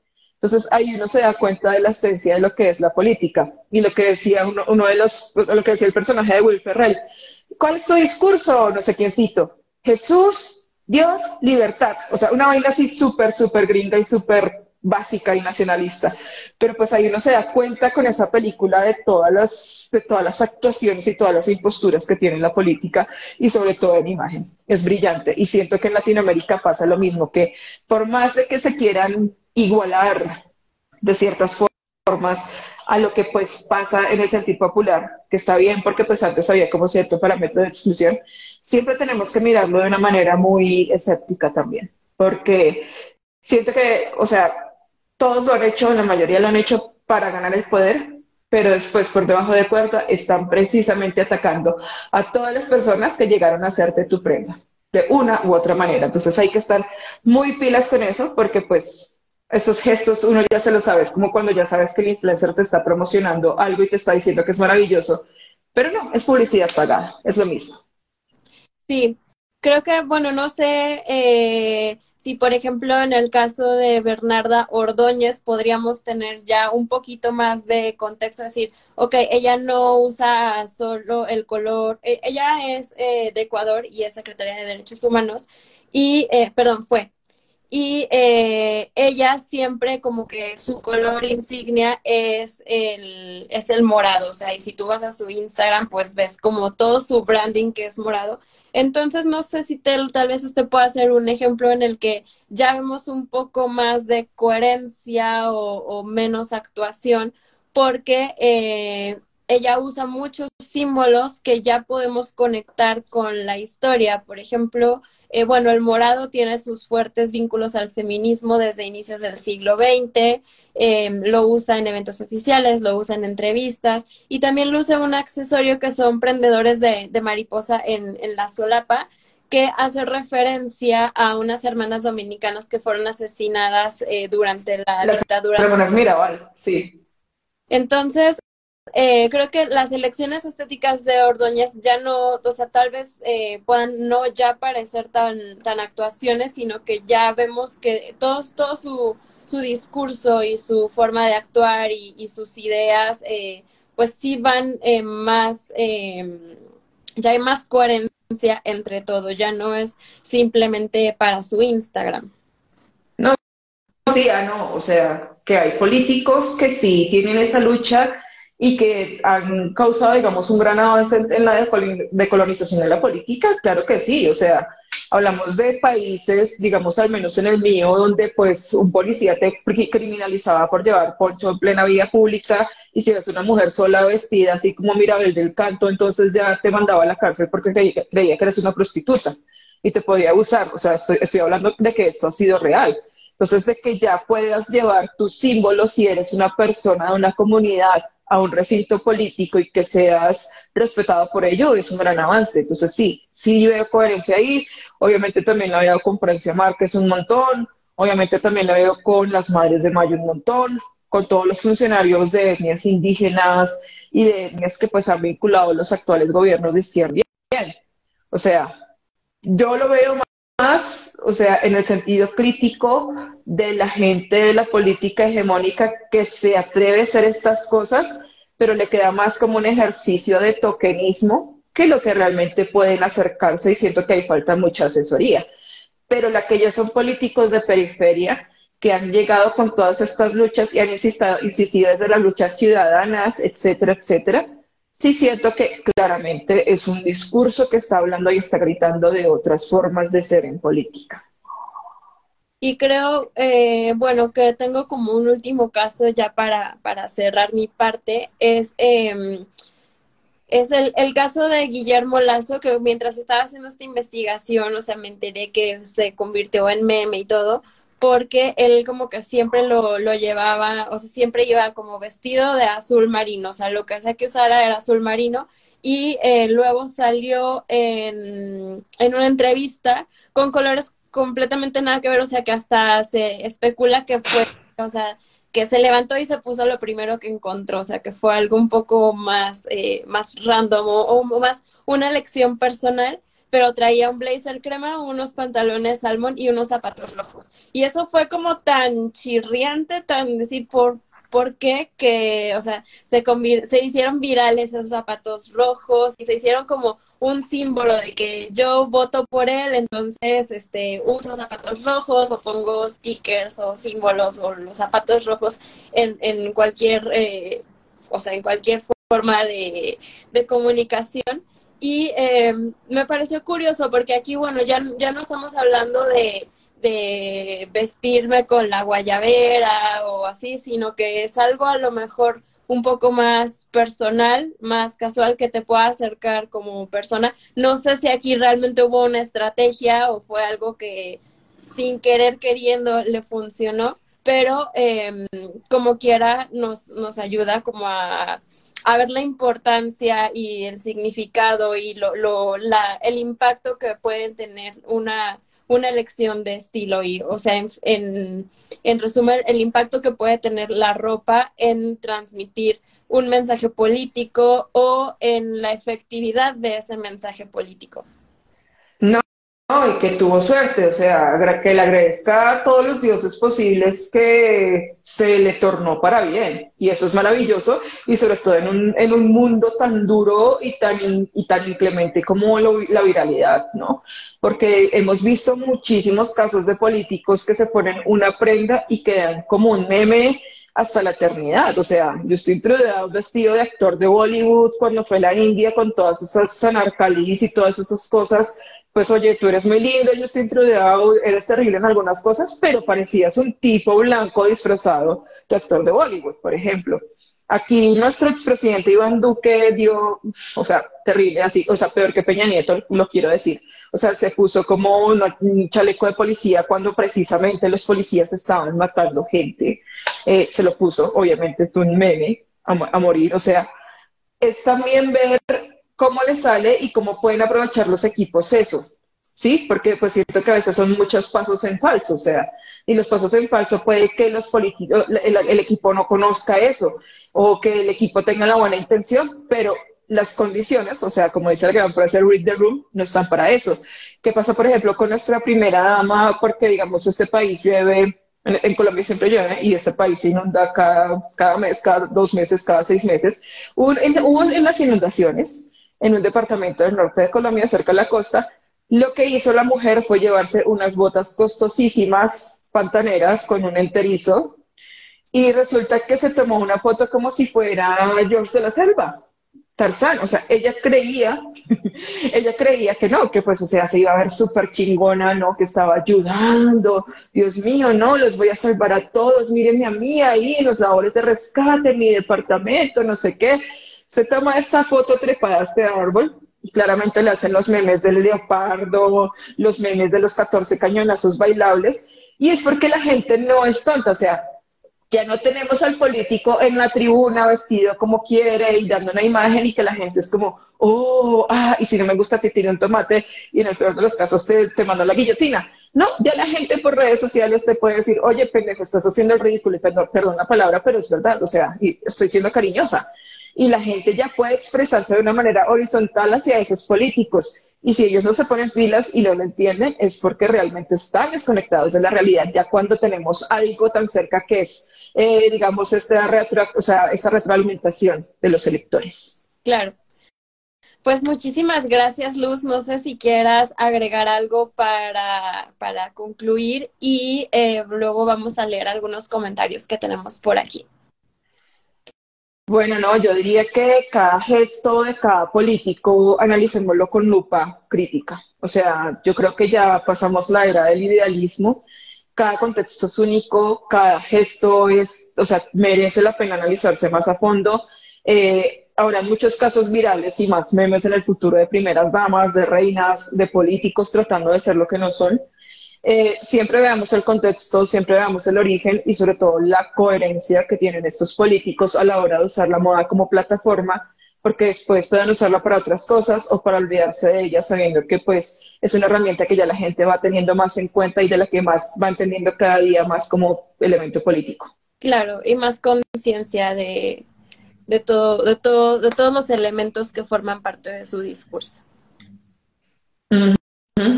Entonces ahí uno se da cuenta de la esencia de lo que es la política y lo que decía uno, uno de los, lo que decía el personaje de Will Ferrell. ¿Cuál es tu discurso? No sé quién cito. Jesús, Dios, libertad. O sea, una vaina así súper, súper gringa y súper básica y nacionalista. Pero pues ahí uno se da cuenta con esa película de todas las, de todas las actuaciones y todas las imposturas que tiene la política y sobre todo en imagen. Es brillante. Y siento que en Latinoamérica pasa lo mismo, que por más de que se quieran igualar de ciertas formas a lo que pues pasa en el sentido popular, que está bien porque pues antes había como cierto parámetro de exclusión, siempre tenemos que mirarlo de una manera muy escéptica también, porque siento que, o sea, todos lo han hecho, la mayoría lo han hecho para ganar el poder, pero después por debajo de puerta están precisamente atacando a todas las personas que llegaron a hacerte tu prenda, de una u otra manera. Entonces hay que estar muy pilas con eso, porque pues esos gestos uno ya se lo sabes, como cuando ya sabes que el influencer te está promocionando algo y te está diciendo que es maravilloso, pero no, es publicidad pagada, es lo mismo. Sí, creo que, bueno, no sé eh, si, por ejemplo, en el caso de Bernarda Ordóñez podríamos tener ya un poquito más de contexto, decir, ok, ella no usa solo el color, eh, ella es eh, de Ecuador y es secretaria de Derechos Humanos y, perdón, fue y eh, ella siempre como que su color insignia es el, es el morado, o sea, y si tú vas a su Instagram, pues ves como todo su branding que es morado. Entonces, no sé si te, tal vez este pueda ser un ejemplo en el que ya vemos un poco más de coherencia o, menos actuación, porque eh, ella usa muchos símbolos que ya podemos conectar con la historia. Por ejemplo, eh, bueno, el morado tiene sus fuertes vínculos al feminismo desde inicios del siglo XX, em, lo usa en eventos oficiales, lo usa en entrevistas y también lo usa un accesorio que son prendedores de, mariposa en, la solapa que hace referencia a unas hermanas dominicanas que fueron asesinadas eh, durante la dictadura. Hermanas Mirabal, sí. Entonces, eh, creo que las elecciones estéticas de Ordóñez ya no, o sea, tal vez eh, puedan no ya parecer tan, tan actuaciones, sino que ya vemos que todo, todo su, su discurso y su forma de actuar y, sus ideas, eh, pues sí van más, em, ya hay más coherencia entre todo, ya no es simplemente para su Instagram. No, sí, ah, no, o sea, que hay políticos que sí tienen esa lucha y que han causado, digamos, un gran avance en la decolonización de la política, claro que sí, o sea, hablamos de países, digamos, al menos en el mío, donde pues un policía te criminalizaba por llevar poncho en plena vía pública y si eres una mujer sola vestida, así como Mirabel del Canto, entonces ya te mandaba a la cárcel porque creía, que eres una prostituta y te podía usar, o sea, estoy, estoy hablando de que esto ha sido real. Entonces, de que ya puedas llevar tus símbolos si eres una persona de una comunidad a un recinto político y que seas respetado por ello es un gran avance. Entonces sí, sí veo coherencia ahí. Obviamente también la veo con Francia Márquez un montón. Obviamente también la veo con las Madres de Mayo un montón, con todos los funcionarios de etnias indígenas y de etnias que pues han vinculado los actuales gobiernos de izquierda. Bien. O sea, yo lo veo más, o sea, en el sentido crítico de la gente de la política hegemónica que se atreve a hacer estas cosas, pero le queda más como un ejercicio de tokenismo que lo que realmente pueden acercarse y siento que ahí falta mucha asesoría. Pero la que ya son políticos de periferia que han llegado con todas estas luchas y han insistido, insistido desde las luchas ciudadanas, etcétera, etcétera, sí siento que claramente es un discurso que está hablando y está gritando de otras formas de ser en política. Y creo, eh, bueno, que tengo como un último caso ya para, para cerrar mi parte, es, em, es el, el, caso de Guillermo Lazo, que mientras estaba haciendo esta investigación, o sea, me enteré que se convirtió en meme y todo, porque él como que siempre lo, lo llevaba, o sea, siempre iba como vestido de azul marino, o sea, lo que hacía que usara era azul marino, y eh, luego salió en, en una entrevista con colores completamente nada que ver, o sea, que hasta se especula que fue, o sea, que se levantó y se puso lo primero que encontró, o sea, que fue algo un poco más, eh, más random o, o, más una elección personal pero traía un blazer crema, unos pantalones salmón y unos zapatos rojos. Y eso fue como tan chirriante, tan decir, por, ¿por qué? Que, o sea, se, se hicieron virales esos zapatos rojos y se hicieron como un símbolo de que yo voto por él, entonces este uso zapatos rojos o pongo stickers o símbolos o los zapatos rojos en, en cualquier, eh, o sea, en cualquier forma de, de comunicación. Y eh, me pareció curioso porque aquí, bueno, ya, ya no estamos hablando de, de vestirme con la guayabera o así, sino que es algo a lo mejor un poco más personal, más casual que te pueda acercar como persona. No sé si aquí realmente hubo una estrategia o fue algo que sin querer queriendo le funcionó, pero eh, como quiera nos, nos ayuda como a a ver la importancia y el significado y lo, lo, la, el impacto que pueden tener una, una elección de estilo y, o sea, en, en, en, resumen, el impacto que puede tener la ropa en transmitir un mensaje político o en la efectividad de ese mensaje político. No, y que tuvo suerte, o sea, que le agradezca a todos los dioses posibles que se le tornó para bien. Y eso es maravilloso, y sobre todo en un, en un mundo tan duro y tan, y tan inclemente como la viralidad, ¿no? Porque hemos visto muchísimos casos de políticos que se ponen una prenda y quedan como un meme hasta la eternidad. O sea, yo estoy vestido de actor de Bollywood cuando fue a la India con todas esas sanarcalis y todas esas cosas pues oye, tú eres muy lindo, yo estoy introducido, eres terrible en algunas cosas, pero parecías un tipo blanco disfrazado de actor de Bollywood, por ejemplo. Aquí nuestro expresidente Iván Duque dio, o sea, terrible, así, o sea, peor que Peña Nieto, lo quiero decir. O sea, se puso como un chaleco de policía cuando precisamente los policías estaban matando gente. Eh, se lo puso, obviamente, un meme a morir. O sea, es también ver cómo le sale y cómo pueden aprovechar los equipos eso. ¿sí? Porque pues siento que a veces son muchos pasos en falso, o sea, y los pasos en falso puede que los políticos, el, equipo no conozca eso, o que el equipo tenga la buena intención, pero las condiciones, o sea, como dice el gran frase Read the Room, no están para eso. ¿Qué pasa, por ejemplo, con nuestra primera dama? Porque, digamos, este país llueve, en, Colombia siempre llueve, y este país se inunda cada, cada mes, cada dos meses, cada seis meses. Hubo en, en las inundaciones en un departamento del norte de Colombia, cerca de la costa, lo que hizo la mujer fue llevarse unas botas costosísimas, pantaneras, con un enterizo, y resulta que se tomó una foto como si fuera George de la Selva, Tarzán, o sea, ella creía, ella creía que no, que pues, o sea, se iba a ver súper chingona, ¿no? Que estaba ayudando, Dios mío, no, los voy a salvar a todos, mírenme a mí ahí, los labores de rescate, mi departamento, no sé qué. Se toma esta foto trepada a este árbol, y claramente le hacen los memes del leopardo, los memes de los 14 cañonazos bailables, y es porque la gente no es tonta, o sea, ya no tenemos al político en la tribuna vestido como quiere y dando una imagen y que la gente es como, oh, ah, y si no me gusta te tiro un tomate y en el peor de los casos te, te mando la guillotina. No, ya la gente por redes sociales te puede decir, oye, pendejo, estás haciendo el ridículo, perdón, perdón la palabra, pero es verdad, o sea, y estoy siendo cariñosa y la gente ya puede expresarse de una manera horizontal hacia esos políticos. Y si ellos no se ponen pilas y no lo entienden, es porque realmente están desconectados de la realidad, ya cuando tenemos algo tan cerca que es, eh, digamos, esta retro, o sea, esa retroalimentación de los electores. Claro. Pues muchísimas gracias, Luz. No sé si quieras agregar algo para, para concluir y eh, luego vamos a leer algunos comentarios que tenemos por aquí. Bueno, no, yo diría que cada gesto de cada político analicémoslo con lupa crítica. O sea, yo creo que ya pasamos la era del idealismo. Cada contexto es único, cada gesto es, o sea, merece la pena analizarse más a fondo. Eh, habrá muchos casos virales y más memes en el futuro de primeras damas, de reinas, de políticos tratando de ser lo que no son. Eh, siempre veamos el contexto, siempre veamos el origen y sobre todo la coherencia que tienen estos políticos a la hora de usar la moda como plataforma, porque después pueden usarla para otras cosas o para olvidarse de ella, sabiendo que pues es una herramienta que ya la gente va teniendo más en cuenta y de la que más va entendiendo cada día más como elemento político. Claro, y más conciencia de, de todo, de todo, de todos los elementos que forman parte de su discurso.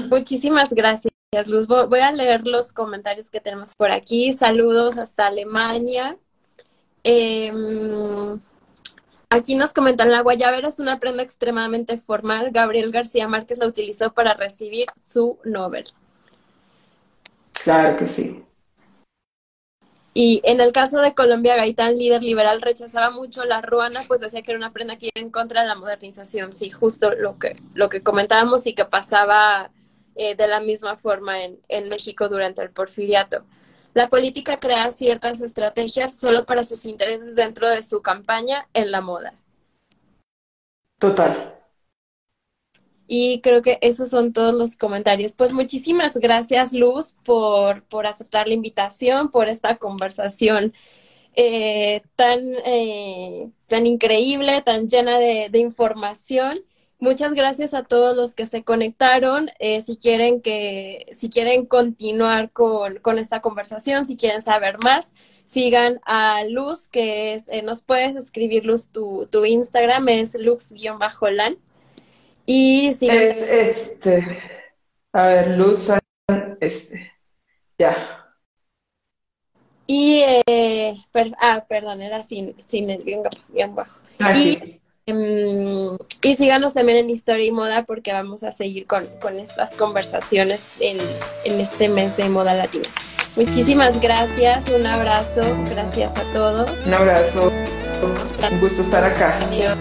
Muchísimas gracias. Luz. Voy a leer los comentarios que tenemos por aquí. Saludos hasta Alemania. Em, aquí nos comentan, la guayabera es una prenda extremadamente formal. Gabriel García Márquez la utilizó para recibir su Nobel. Claro que sí. Y en el caso de Colombia, Gaitán, líder liberal, rechazaba mucho la ruana, pues decía que era una prenda que iba en contra de la modernización. Sí, justo lo que, lo que comentábamos y que pasaba eh, de la misma forma en, en México durante el porfiriato. La política crea ciertas estrategias solo para sus intereses dentro de su campaña en la moda. Total. Y creo que esos son todos los comentarios. Pues muchísimas gracias, Luz, por, por aceptar la invitación, por esta conversación eh, tan, eh, tan increíble, tan llena de, de información. Muchas gracias a todos los que se conectaron. Eh, si quieren que, si quieren continuar con, con, esta conversación, si quieren saber más, sigan a Luz, que es, eh, nos puedes escribir Luz, tu, tu Instagram es lux-lan. Y sigan. este, a ver, Luz, este, ya. Y, eh, ah, perdón, era sin, sin el bien bajo. Ah, y, Em, y síganos también en Historia y Moda porque vamos a seguir con, con estas conversaciones en, en, este mes de moda latina. Muchísimas gracias, un abrazo, gracias a todos. Un abrazo, un gusto estar acá. Adiós.